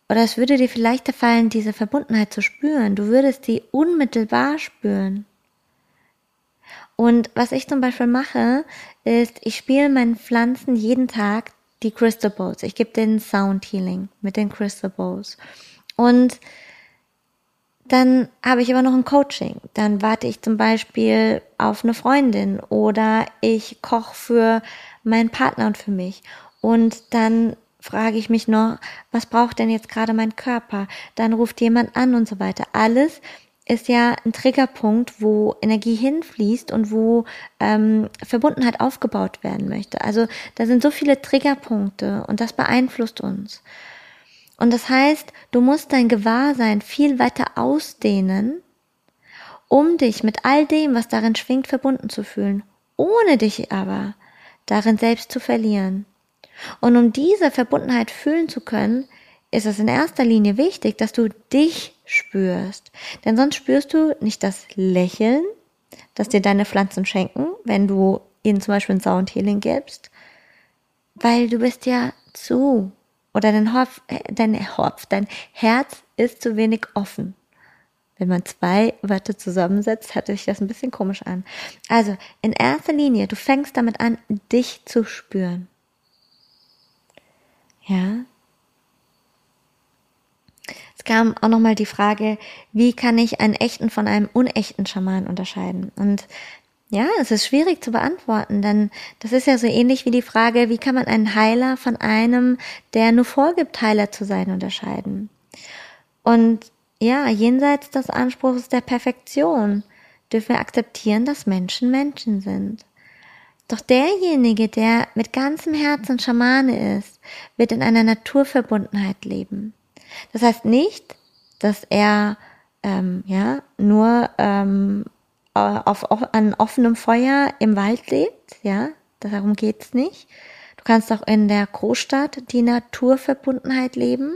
S1: oder es würde dir viel leichter fallen, diese Verbundenheit zu spüren. Du würdest die unmittelbar spüren. Und was ich zum Beispiel mache, ist, ich spiele meinen Pflanzen jeden Tag die Crystal Bowls. Ich gebe den Sound Healing mit den Crystal Bowls. Und dann habe ich aber noch ein Coaching. Dann warte ich zum Beispiel auf eine Freundin oder ich koche für meinen Partner und für mich. Und dann frage ich mich noch, was braucht denn jetzt gerade mein Körper? Dann ruft jemand an und so weiter. Alles ist ja ein Triggerpunkt, wo Energie hinfließt und wo ähm, Verbundenheit aufgebaut werden möchte. Also da sind so viele Triggerpunkte und das beeinflusst uns. Und das heißt, du musst dein Gewahrsein viel weiter ausdehnen, um dich mit all dem, was darin schwingt, verbunden zu fühlen, ohne dich aber darin selbst zu verlieren. Und um diese Verbundenheit fühlen zu können, ist es in erster Linie wichtig, dass du dich spürst. Denn sonst spürst du nicht das Lächeln, das dir deine Pflanzen schenken, wenn du ihnen zum Beispiel ein Sound Healing gibst, weil du bist ja zu oder dein Hopf, äh, dein Hopf, dein Herz ist zu wenig offen. Wenn man zwei Wörter zusammensetzt, hört sich das ein bisschen komisch an. Also, in erster Linie, du fängst damit an, dich zu spüren. Ja. Es kam auch nochmal die Frage, wie kann ich einen echten von einem unechten Schaman unterscheiden? Und ja, es ist schwierig zu beantworten, denn das ist ja so ähnlich wie die Frage, wie kann man einen Heiler von einem, der nur vorgibt, Heiler zu sein, unterscheiden? Und ja, jenseits des Anspruchs der Perfektion dürfen wir akzeptieren, dass Menschen Menschen sind. Doch derjenige, der mit ganzem Herzen Schamane ist, wird in einer Naturverbundenheit leben. Das heißt nicht, dass er ähm, ja nur ähm, auf, auf, an offenem Feuer im Wald lebt, ja, darum geht's nicht. Du kannst auch in der Großstadt die Naturverbundenheit leben.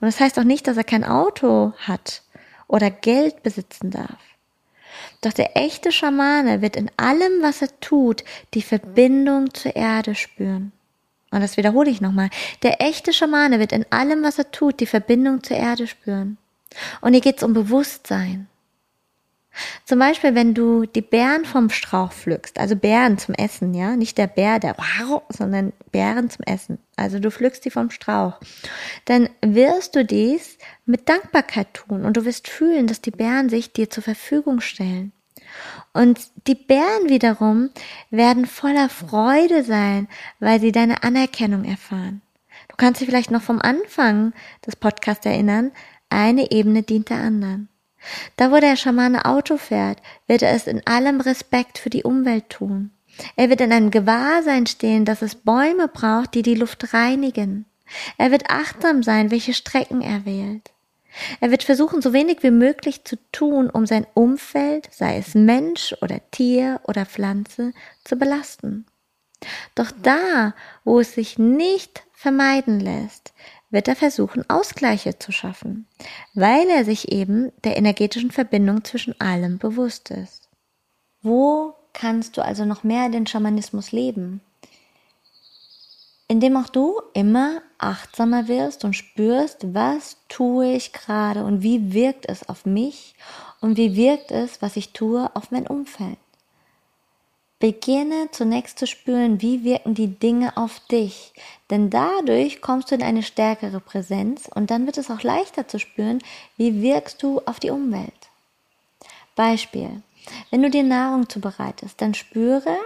S1: Und das heißt auch nicht, dass er kein Auto hat oder Geld besitzen darf. Doch der echte Schamane wird in allem, was er tut, die Verbindung zur Erde spüren. Und das wiederhole ich nochmal. Der echte Schamane wird in allem, was er tut, die Verbindung zur Erde spüren. Und hier geht es um Bewusstsein. Zum Beispiel, wenn du die Beeren vom Strauch pflückst, also Beeren zum Essen, ja, nicht der Bär, der wow, sondern Beeren zum Essen. Also du pflückst die vom Strauch. Dann wirst du dies mit Dankbarkeit tun und du wirst fühlen, dass die Beeren sich dir zur Verfügung stellen. Und die Bären wiederum werden voller Freude sein, weil sie deine Anerkennung erfahren. Du kannst dich vielleicht noch vom Anfang des Podcasts erinnern, eine Ebene dient der anderen. Da, wo der Schamane Auto fährt, wird er es in allem Respekt für die Umwelt tun. Er wird in einem Gewahrsein stehen, dass es Bäume braucht, die die Luft reinigen. Er wird achtsam sein, welche Strecken er wählt. Er wird versuchen, so wenig wie möglich zu tun, um sein Umfeld, sei es Mensch oder Tier oder Pflanze, zu belasten. Doch da, wo es sich nicht vermeiden lässt, wird er versuchen, Ausgleiche zu schaffen, weil er sich eben der energetischen Verbindung zwischen allem bewusst ist. Wo kannst du also noch mehr den Schamanismus leben? Indem auch du immer achtsamer wirst und spürst, was tue ich gerade und wie wirkt es auf mich und wie wirkt es, was ich tue, auf mein Umfeld. Beginne zunächst zu spüren, wie wirken die Dinge auf dich, denn dadurch kommst du in eine stärkere Präsenz und dann wird es auch leichter zu spüren, wie wirkst du auf die Umwelt. Beispiel. Wenn du dir Nahrung zubereitest, dann spüre,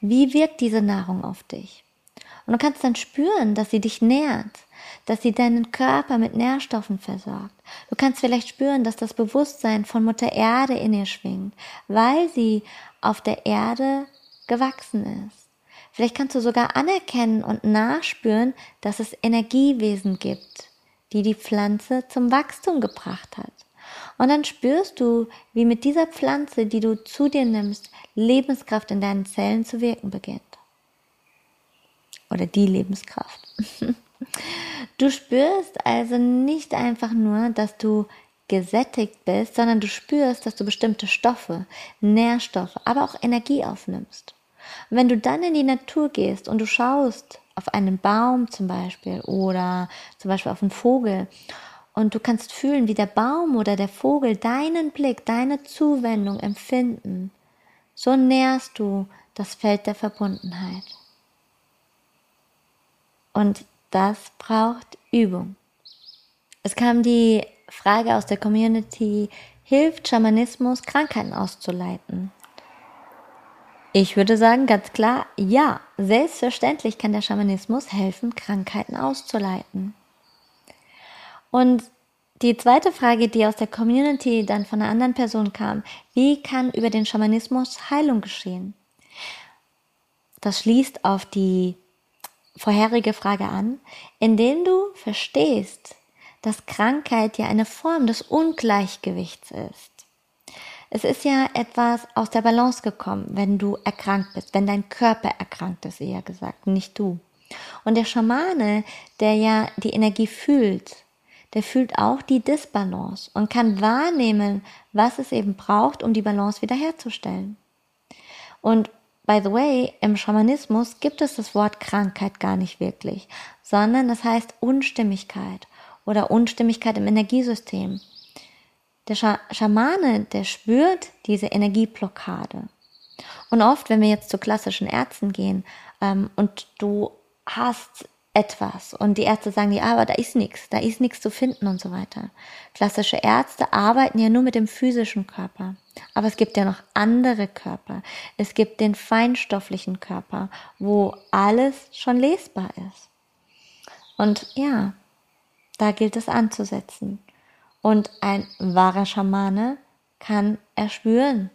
S1: wie wirkt diese Nahrung auf dich. Und du kannst dann spüren, dass sie dich nährt, dass sie deinen Körper mit Nährstoffen versorgt. Du kannst vielleicht spüren, dass das Bewusstsein von Mutter Erde in ihr schwingt, weil sie auf der Erde gewachsen ist. Vielleicht kannst du sogar anerkennen und nachspüren, dass es Energiewesen gibt, die die Pflanze zum Wachstum gebracht hat. Und dann spürst du, wie mit dieser Pflanze, die du zu dir nimmst, Lebenskraft in deinen Zellen zu wirken beginnt. Oder die Lebenskraft. Du spürst also nicht einfach nur, dass du gesättigt bist, sondern du spürst, dass du bestimmte Stoffe, Nährstoffe, aber auch Energie aufnimmst. Und wenn du dann in die Natur gehst und du schaust auf einen Baum zum Beispiel oder zum Beispiel auf einen Vogel und du kannst fühlen, wie der Baum oder der Vogel deinen Blick, deine Zuwendung empfinden, so nährst du das Feld der Verbundenheit. Und das braucht Übung. Es kam die Frage aus der Community, hilft Schamanismus, Krankheiten auszuleiten? Ich würde sagen, ganz klar, ja, selbstverständlich kann der Schamanismus helfen, Krankheiten auszuleiten. Und die zweite Frage, die aus der Community dann von einer anderen Person kam, wie kann über den Schamanismus Heilung geschehen? Das schließt auf die vorherige Frage an, indem du verstehst, dass Krankheit ja eine Form des Ungleichgewichts ist. Es ist ja etwas aus der Balance gekommen, wenn du erkrankt bist, wenn dein Körper erkrankt ist, eher gesagt, nicht du. Und der Schamane, der ja die Energie fühlt, der fühlt auch die Disbalance und kann wahrnehmen, was es eben braucht, um die Balance wiederherzustellen. Und by the way, im Schamanismus gibt es das Wort Krankheit gar nicht wirklich, sondern das heißt Unstimmigkeit oder Unstimmigkeit im Energiesystem. Der Schamane, der spürt diese Energieblockade. Und oft, wenn wir jetzt zu klassischen Ärzten gehen ähm, und du hast etwas und die Ärzte sagen dir, aber da ist nichts, da ist nichts zu finden und so weiter. Klassische Ärzte arbeiten ja nur mit dem physischen Körper. Aber es gibt ja noch andere Körper. Es gibt den feinstofflichen Körper, wo alles schon lesbar ist. Und ja, da gilt es anzusetzen. Und ein wahrer Schamane kann erspüren,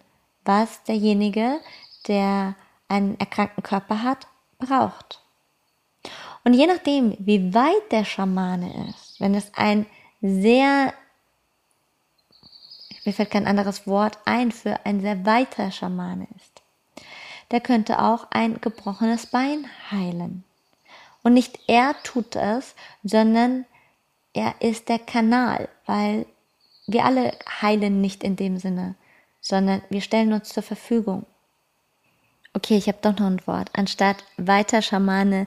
S1: was derjenige, der einen erkrankten Körper hat, braucht. Und je nachdem, wie weit der Schamane ist, wenn es ein sehr, mir fällt kein anderes Wort ein, für ein sehr weiter Schamane ist, der könnte auch ein gebrochenes Bein heilen. Und nicht er tut es, sondern er ist der Kanal, weil wir alle heilen nicht in dem Sinne, sondern wir stellen uns zur Verfügung. Okay, ich habe doch noch ein Wort. Anstatt weiter Schamane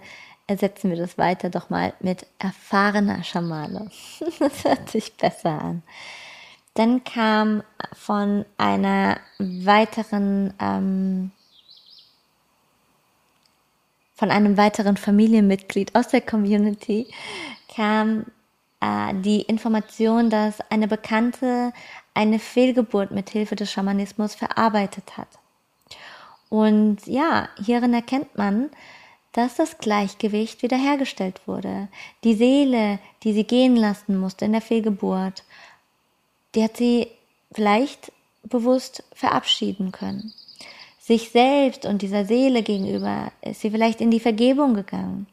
S1: ersetzen wir das weiter doch mal mit erfahrener Schamane. das hört sich besser an. Dann kam von einer weiteren, ähm, von einem weiteren Familienmitglied aus der Community kam äh, die Information, dass eine Bekannte eine Fehlgeburt mit Hilfe des Schamanismus verarbeitet hat. Und ja, hierin erkennt man, dass das Gleichgewicht wiederhergestellt wurde. Die Seele, die sie gehen lassen musste in der Fehlgeburt, die hat sie vielleicht bewusst verabschieden können. Sich selbst und dieser Seele gegenüber ist sie vielleicht in die Vergebung gegangen.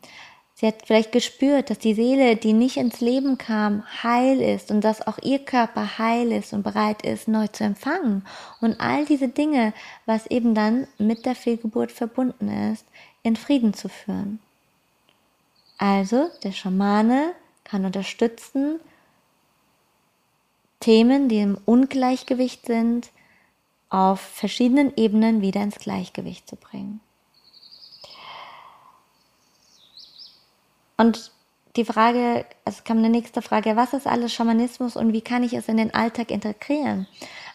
S1: Sie hat vielleicht gespürt, dass die Seele, die nicht ins Leben kam, heil ist und dass auch ihr Körper heil ist und bereit ist, neu zu empfangen. Und all diese Dinge, was eben dann mit der Fehlgeburt verbunden ist, in Frieden zu führen. Also, der Schamane kann unterstützen, Themen, die im Ungleichgewicht sind, auf verschiedenen Ebenen wieder ins Gleichgewicht zu bringen. Und die Frage, es kam eine nächste Frage, was ist alles Schamanismus und wie kann ich es in den Alltag integrieren?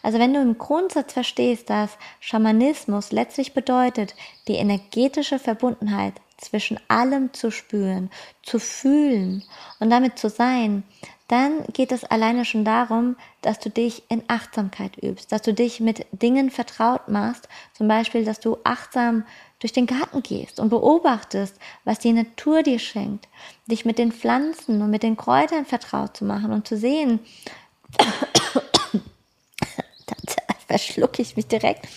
S1: Also wenn du im Grundsatz verstehst, dass Schamanismus letztlich bedeutet, die energetische Verbundenheit zwischen allem zu spüren, zu fühlen und damit zu sein, dann geht es alleine schon darum, dass du dich in Achtsamkeit übst, dass du dich mit Dingen vertraut machst, zum Beispiel, dass du achtsam durch den Garten gehst und beobachtest, was die Natur dir schenkt, dich mit den Pflanzen und mit den Kräutern vertraut zu machen und zu sehen, verschlucke ich mich direkt,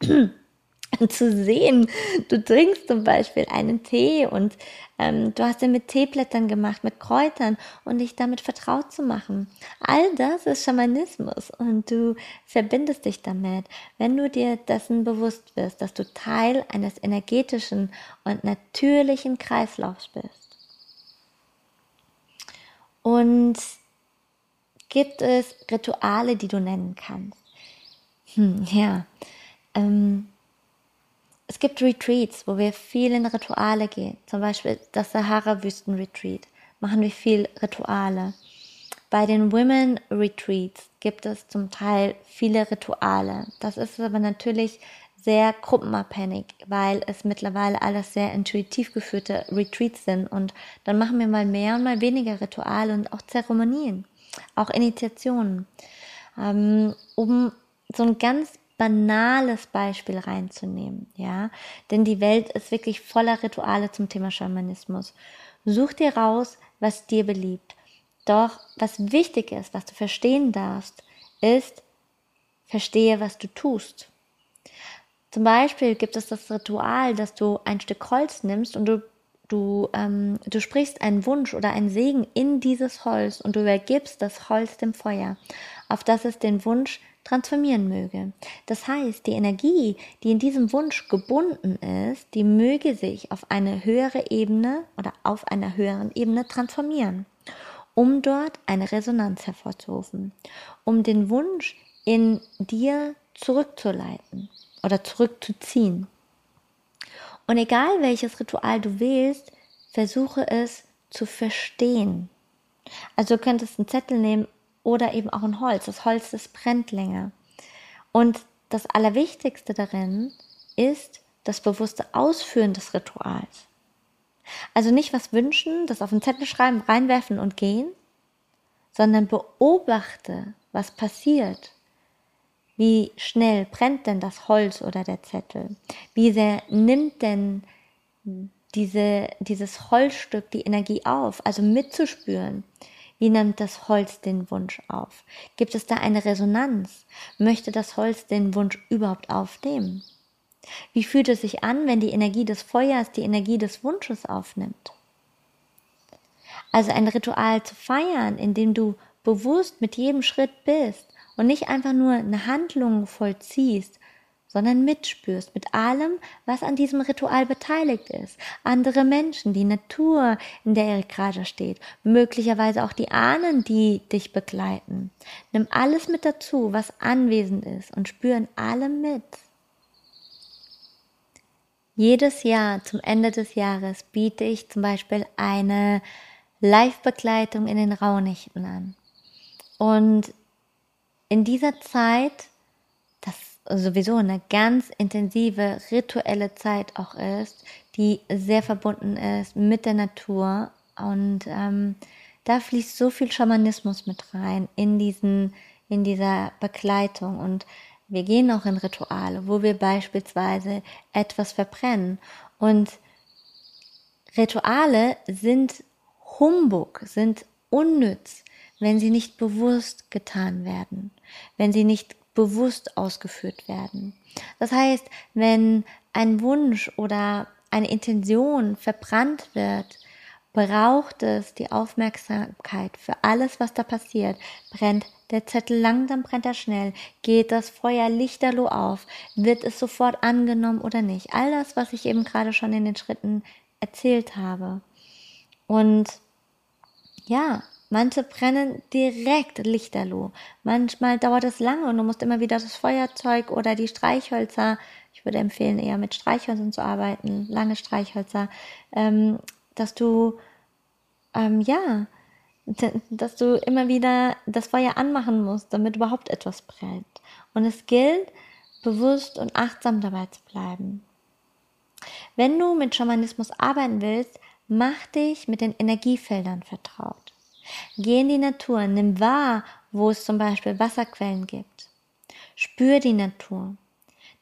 S1: zu sehen, du trinkst zum Beispiel einen Tee und ähm, du hast ihn mit Teeblättern gemacht, mit Kräutern und dich damit vertraut zu machen. All das ist Schamanismus und du verbindest dich damit, wenn du dir dessen bewusst wirst, dass du Teil eines energetischen und natürlichen Kreislaufs bist. Und gibt es Rituale, die du nennen kannst? Hm, ja. Ähm, es gibt Retreats, wo wir viel in Rituale gehen. Zum Beispiel das Sahara-Wüsten-Retreat. Machen wir viel Rituale. Bei den Women Retreats gibt es zum Teil viele Rituale. Das ist aber natürlich sehr gruppenabhängig, weil es mittlerweile alles sehr intuitiv geführte Retreats sind. Und dann machen wir mal mehr und mal weniger Rituale und auch Zeremonien, auch Initiationen, ähm, um so ein ganz banales Beispiel reinzunehmen, ja, denn die Welt ist wirklich voller Rituale zum Thema Schamanismus. Such dir raus, was dir beliebt. Doch was wichtig ist, was du verstehen darfst, ist, verstehe, was du tust. Zum Beispiel gibt es das Ritual, dass du ein Stück Holz nimmst und du du, ähm, du sprichst einen Wunsch oder einen Segen in dieses Holz und du übergibst das Holz dem Feuer, auf das es den Wunsch transformieren möge. Das heißt, die Energie, die in diesem Wunsch gebunden ist, die möge sich auf eine höhere Ebene oder auf einer höheren Ebene transformieren. um dort eine Resonanz hervorzurufen, um den Wunsch in dir zurückzuleiten oder zurückzuziehen. Und egal welches Ritual du wählst, versuche es zu verstehen. Also du könntest einen Zettel nehmen oder eben auch ein Holz. Das Holz, das brennt länger. Und das Allerwichtigste darin ist das bewusste Ausführen des Rituals. Also nicht was wünschen, das auf den Zettel schreiben, reinwerfen und gehen, sondern beobachte, was passiert. Wie schnell brennt denn das Holz oder der Zettel? Wie sehr nimmt denn diese, dieses Holzstück die Energie auf? Also mitzuspüren. Wie nimmt das Holz den Wunsch auf? Gibt es da eine Resonanz? Möchte das Holz den Wunsch überhaupt aufnehmen? Wie fühlt es sich an, wenn die Energie des Feuers die Energie des Wunsches aufnimmt? Also ein Ritual zu feiern, in dem du bewusst mit jedem Schritt bist und nicht einfach nur eine Handlung vollziehst, sondern mitspürst mit allem, was an diesem Ritual beteiligt ist. Andere Menschen, die Natur, in der er gerade steht, möglicherweise auch die Ahnen, die dich begleiten. Nimm alles mit dazu, was anwesend ist und spüren alle mit. Jedes Jahr zum Ende des Jahres biete ich zum Beispiel eine Live-Begleitung in den Rauhnächten an. Und in dieser Zeit, sowieso eine ganz intensive rituelle Zeit auch ist, die sehr verbunden ist mit der Natur und ähm, da fließt so viel Schamanismus mit rein in diesen in dieser Begleitung und wir gehen auch in Rituale, wo wir beispielsweise etwas verbrennen. Und Rituale sind Humbug, sind unnütz, wenn sie nicht bewusst getan werden, wenn sie nicht bewusst ausgeführt werden. Das heißt, wenn ein Wunsch oder eine Intention verbrannt wird, braucht es die Aufmerksamkeit für alles, was da passiert. Brennt der Zettel langsam, brennt er schnell. Geht das Feuer lichterloh auf? Wird es sofort angenommen oder nicht? All das, was ich eben gerade schon in den Schritten erzählt habe. Und ja, manche brennen direkt lichterloh. Manchmal dauert es lange und du musst immer wieder das Feuerzeug oder die Streichhölzer, ich würde empfehlen, eher mit Streichhölzern zu arbeiten, lange Streichhölzer, ähm, dass du, ähm, ja, dass du immer wieder das Feuer anmachen musst, damit überhaupt etwas brennt. Und es gilt, bewusst und achtsam dabei zu bleiben. Wenn du mit Schamanismus arbeiten willst, mach dich mit den Energiefeldern vertraut. Geh in die Natur, nimm wahr, wo es zum Beispiel Wasserquellen gibt. Spür die Natur.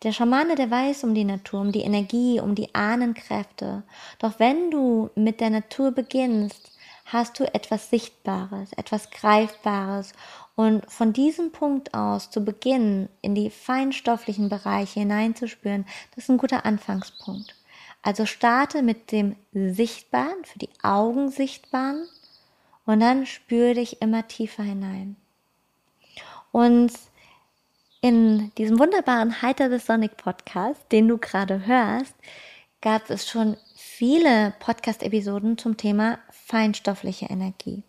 S1: Der Schamane, der weiß um die Natur, um die Energie, um die Ahnenkräfte. Doch wenn du mit der Natur beginnst, hast du etwas Sichtbares, etwas Greifbares. Und von diesem Punkt aus zu beginnen, in die feinstofflichen Bereiche hineinzuspüren, das ist ein guter Anfangspunkt. Also starte mit dem Sichtbaren, für die Augen Sichtbaren, und dann spüre dich immer tiefer hinein. Und in diesem wunderbaren Heiter the Sonic Podcast, den du gerade hörst, gab es schon viele Podcast-Episoden zum Thema feinstoffliche Energie.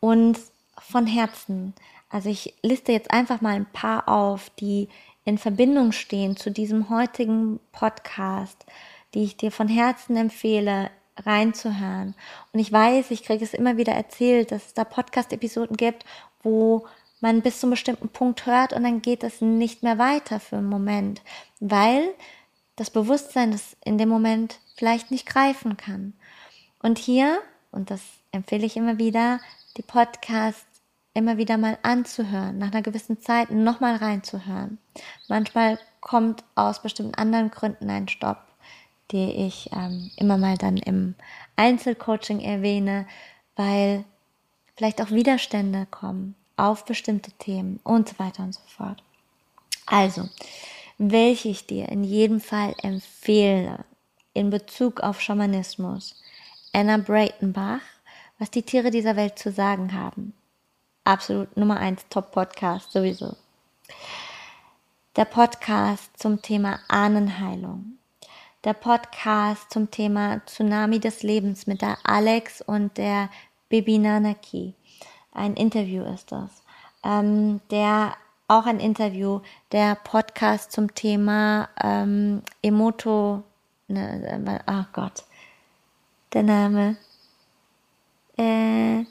S1: Und von Herzen, also ich liste jetzt einfach mal ein paar auf, die in Verbindung stehen zu diesem heutigen Podcast, die ich dir von Herzen empfehle, reinzuhören. Und ich weiß, ich kriege es immer wieder erzählt, dass es da Podcast-Episoden gibt, wo man bis zu einem bestimmten Punkt hört und dann geht es nicht mehr weiter für einen Moment, weil das Bewusstsein das in dem Moment vielleicht nicht greifen kann. Und hier, und das empfehle ich immer wieder, die Podcasts immer wieder mal anzuhören, nach einer gewissen Zeit nochmal reinzuhören. Manchmal kommt aus bestimmten anderen Gründen ein Stopp, die ich ähm, immer mal dann im Einzelcoaching erwähne, weil vielleicht auch Widerstände kommen auf bestimmte Themen und so weiter und so fort. Also, welche ich dir in jedem Fall empfehle in Bezug auf Schamanismus, Anna Breitenbach, was die Tiere dieser Welt zu sagen haben. Absolut Nummer eins Top-Podcast sowieso. Der Podcast zum Thema Ahnenheilung. Der Podcast zum Thema Tsunami des Lebens mit der Alex und der Bibi Nanaki. Ein Interview ist das. Ähm, der auch ein Interview, der Podcast zum Thema ähm, Emoto, ne, oh Gott, der Name, äh,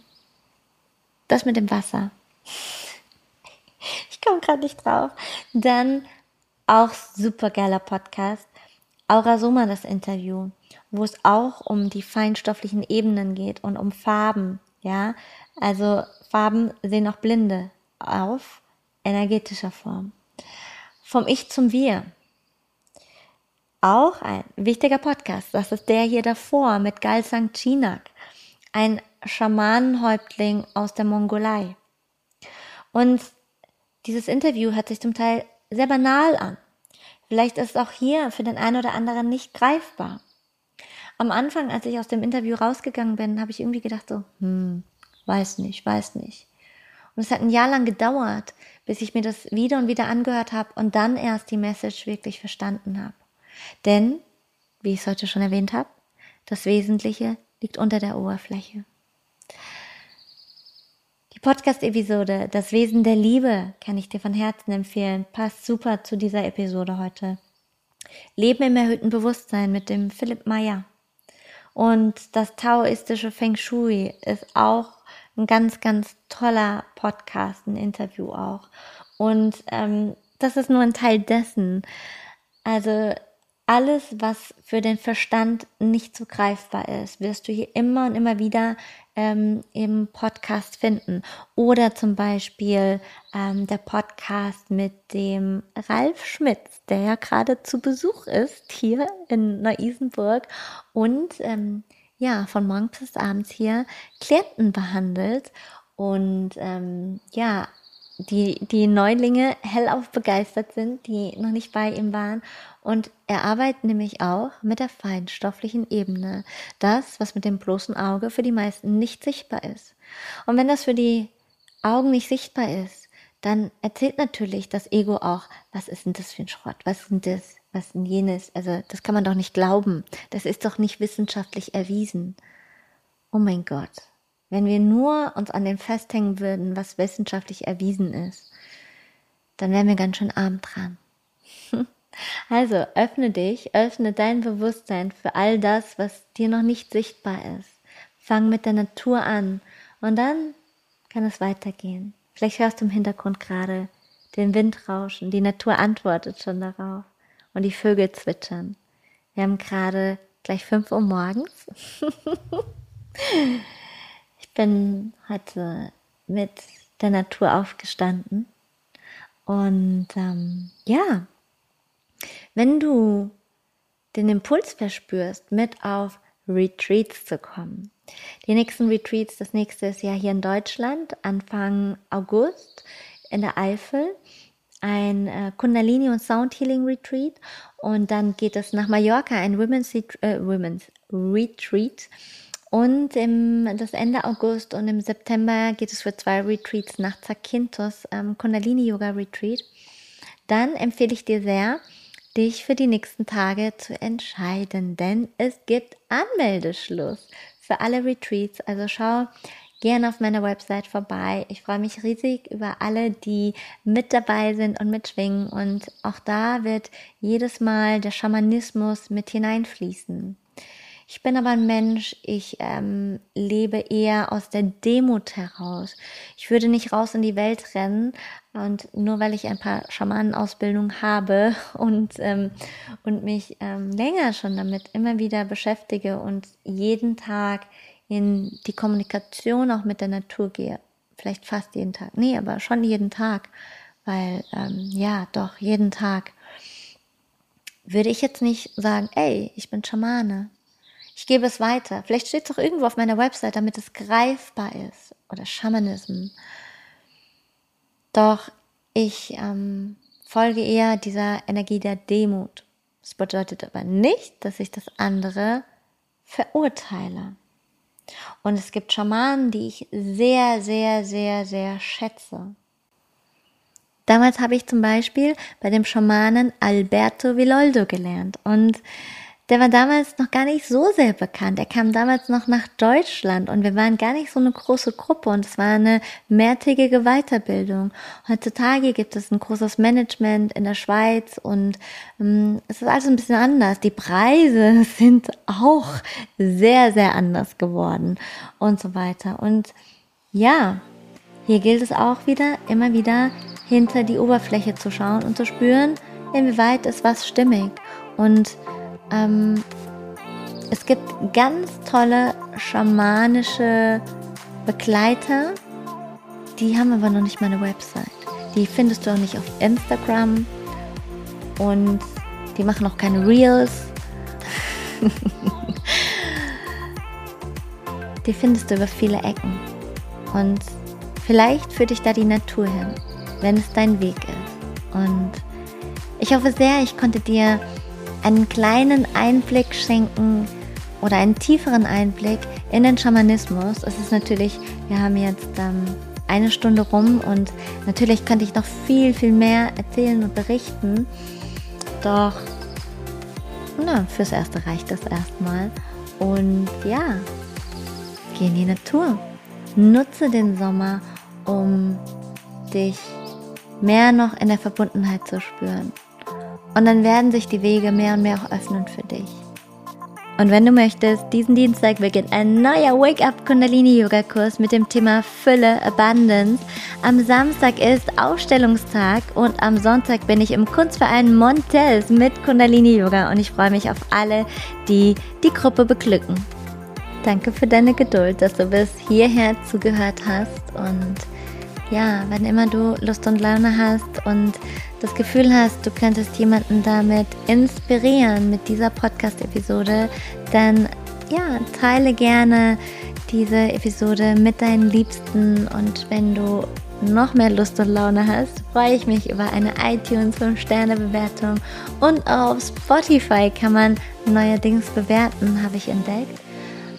S1: das mit dem Wasser. Ich komme gerade nicht drauf. Dann auch super geiler Podcast. Aura Soma das Interview, wo es auch um die feinstofflichen Ebenen geht und um Farben, ja. Also Farben sehen auch Blinde auf energetischer Form. Vom Ich zum Wir. Auch ein wichtiger Podcast. Das ist der hier davor mit Galsang Chinak, ein Schamanenhäuptling aus der Mongolei. Und dieses Interview hört sich zum Teil sehr banal an. Vielleicht ist auch hier für den einen oder anderen nicht greifbar. Am Anfang, als ich aus dem Interview rausgegangen bin, habe ich irgendwie gedacht so, hm, weiß nicht, weiß nicht. Und es hat ein Jahr lang gedauert, bis ich mir das wieder und wieder angehört habe und dann erst die Message wirklich verstanden habe. Denn, wie ich es heute schon erwähnt habe, das Wesentliche liegt unter der Oberfläche. Podcast-Episode Das Wesen der Liebe kann ich dir von Herzen empfehlen. Passt super zu dieser Episode heute. Leben im erhöhten Bewusstsein mit dem Philipp Meyer. Und das taoistische Feng Shui ist auch ein ganz, ganz toller Podcast, ein Interview auch. Und ähm, das ist nur ein Teil dessen. Also alles, was für den Verstand nicht so greifbar ist, wirst du hier immer und immer wieder ähm, im Podcast finden. Oder zum Beispiel ähm, der Podcast mit dem Ralf Schmitz, der ja gerade zu Besuch ist hier in Neu-Isenburg und ähm, ja, von morgens bis abends hier Klienten behandelt. Und ähm, ja, die, die Neulinge hellauf begeistert sind, die noch nicht bei ihm waren. Und er arbeitet nämlich auch mit der feinstofflichen Ebene. Das, was mit dem bloßen Auge für die meisten nicht sichtbar ist. Und wenn das für die Augen nicht sichtbar ist, dann erzählt natürlich das Ego auch, was ist denn das für ein Schrott? Was ist denn das? Was ist denn jenes? Also, das kann man doch nicht glauben. Das ist doch nicht wissenschaftlich erwiesen. Oh mein Gott. Wenn wir nur uns an dem festhängen würden, was wissenschaftlich erwiesen ist, dann wären wir ganz schön arm dran. Also öffne dich, öffne dein Bewusstsein für all das, was dir noch nicht sichtbar ist. Fang mit der Natur an und dann kann es weitergehen. Vielleicht hörst du im Hintergrund gerade den Wind rauschen, die Natur antwortet schon darauf und die Vögel zwitschern. Wir haben gerade gleich fünf Uhr morgens. bin heute mit der Natur aufgestanden. Und ähm, ja, wenn du den Impuls verspürst, mit auf Retreats zu kommen. Die nächsten Retreats, das nächste ist ja hier in Deutschland, Anfang August in der Eifel, ein äh, Kundalini und Sound Healing Retreat und dann geht es nach Mallorca, ein Women's, äh, Women's Retreat und im, das Ende August und im September geht es für zwei Retreats nach Zakynthos, ähm, Kundalini Yoga Retreat. Dann empfehle ich dir sehr, dich für die nächsten Tage zu entscheiden, denn es gibt Anmeldeschluss für alle Retreats. Also schau gerne auf meiner Website vorbei. Ich freue mich riesig über alle, die mit dabei sind und mitschwingen. Und auch da wird jedes Mal der Schamanismus mit hineinfließen. Ich bin aber ein Mensch, ich ähm, lebe eher aus der Demut heraus. Ich würde nicht raus in die Welt rennen und nur weil ich ein paar Schamanenausbildung habe und, ähm, und mich ähm, länger schon damit immer wieder beschäftige und jeden Tag in die Kommunikation auch mit der Natur gehe. Vielleicht fast jeden Tag. Nee, aber schon jeden Tag. Weil, ähm, ja, doch, jeden Tag. Würde ich jetzt nicht sagen, ey, ich bin Schamane. Ich gebe es weiter. Vielleicht steht es auch irgendwo auf meiner Website, damit es greifbar ist. Oder Shamanism. Doch ich ähm, folge eher dieser Energie der Demut. Das bedeutet aber nicht, dass ich das andere verurteile. Und es gibt Schamanen, die ich sehr, sehr, sehr, sehr schätze. Damals habe ich zum Beispiel bei dem Schamanen Alberto Villoldo gelernt und der war damals noch gar nicht so sehr bekannt. Er kam damals noch nach Deutschland und wir waren gar nicht so eine große Gruppe und es war eine mehrtägige Weiterbildung. Heutzutage gibt es ein großes Management in der Schweiz und ähm, es ist also ein bisschen anders. Die Preise sind auch sehr, sehr anders geworden und so weiter. Und ja, hier gilt es auch wieder, immer wieder hinter die Oberfläche zu schauen und zu spüren, inwieweit ist was stimmig. Und ähm, es gibt ganz tolle schamanische Begleiter, die haben aber noch nicht mal eine Website. Die findest du auch nicht auf Instagram und die machen auch keine Reels. die findest du über viele Ecken. Und vielleicht führt dich da die Natur hin, wenn es dein Weg ist. Und ich hoffe sehr, ich konnte dir einen kleinen Einblick schenken oder einen tieferen Einblick in den Schamanismus. Es ist natürlich, wir haben jetzt ähm, eine Stunde rum und natürlich könnte ich noch viel, viel mehr erzählen und berichten. Doch, na, fürs Erste reicht das erstmal. Und ja, geh in die Natur. Nutze den Sommer, um dich mehr noch in der Verbundenheit zu spüren. Und dann werden sich die Wege mehr und mehr auch öffnen für dich. Und wenn du möchtest, diesen Dienstag beginnt ein neuer Wake Up Kundalini Yoga Kurs mit dem Thema Fülle, Abundance. Am Samstag ist Aufstellungstag und am Sonntag bin ich im Kunstverein Montes mit Kundalini Yoga und ich freue mich auf alle, die die Gruppe beglücken. Danke für deine Geduld, dass du bis hierher zugehört hast und ja, wenn immer du Lust und Laune hast und das Gefühl hast, du könntest jemanden damit inspirieren mit dieser Podcast-Episode, dann ja, teile gerne diese Episode mit deinen Liebsten und wenn du noch mehr Lust und Laune hast, freue ich mich über eine iTunes 5-Sterne-Bewertung und auf Spotify kann man neuerdings bewerten, habe ich entdeckt.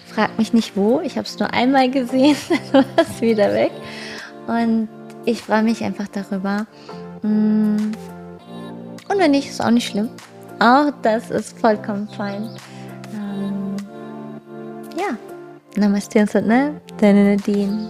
S1: Frag mich nicht wo, ich habe es nur einmal gesehen, dann war es wieder weg. Und ich freue mich einfach darüber. Mm. Und wenn nicht, ist auch nicht schlimm. Auch das ist vollkommen fein. Ähm, ja, Namaste und ne? Deine Nadine.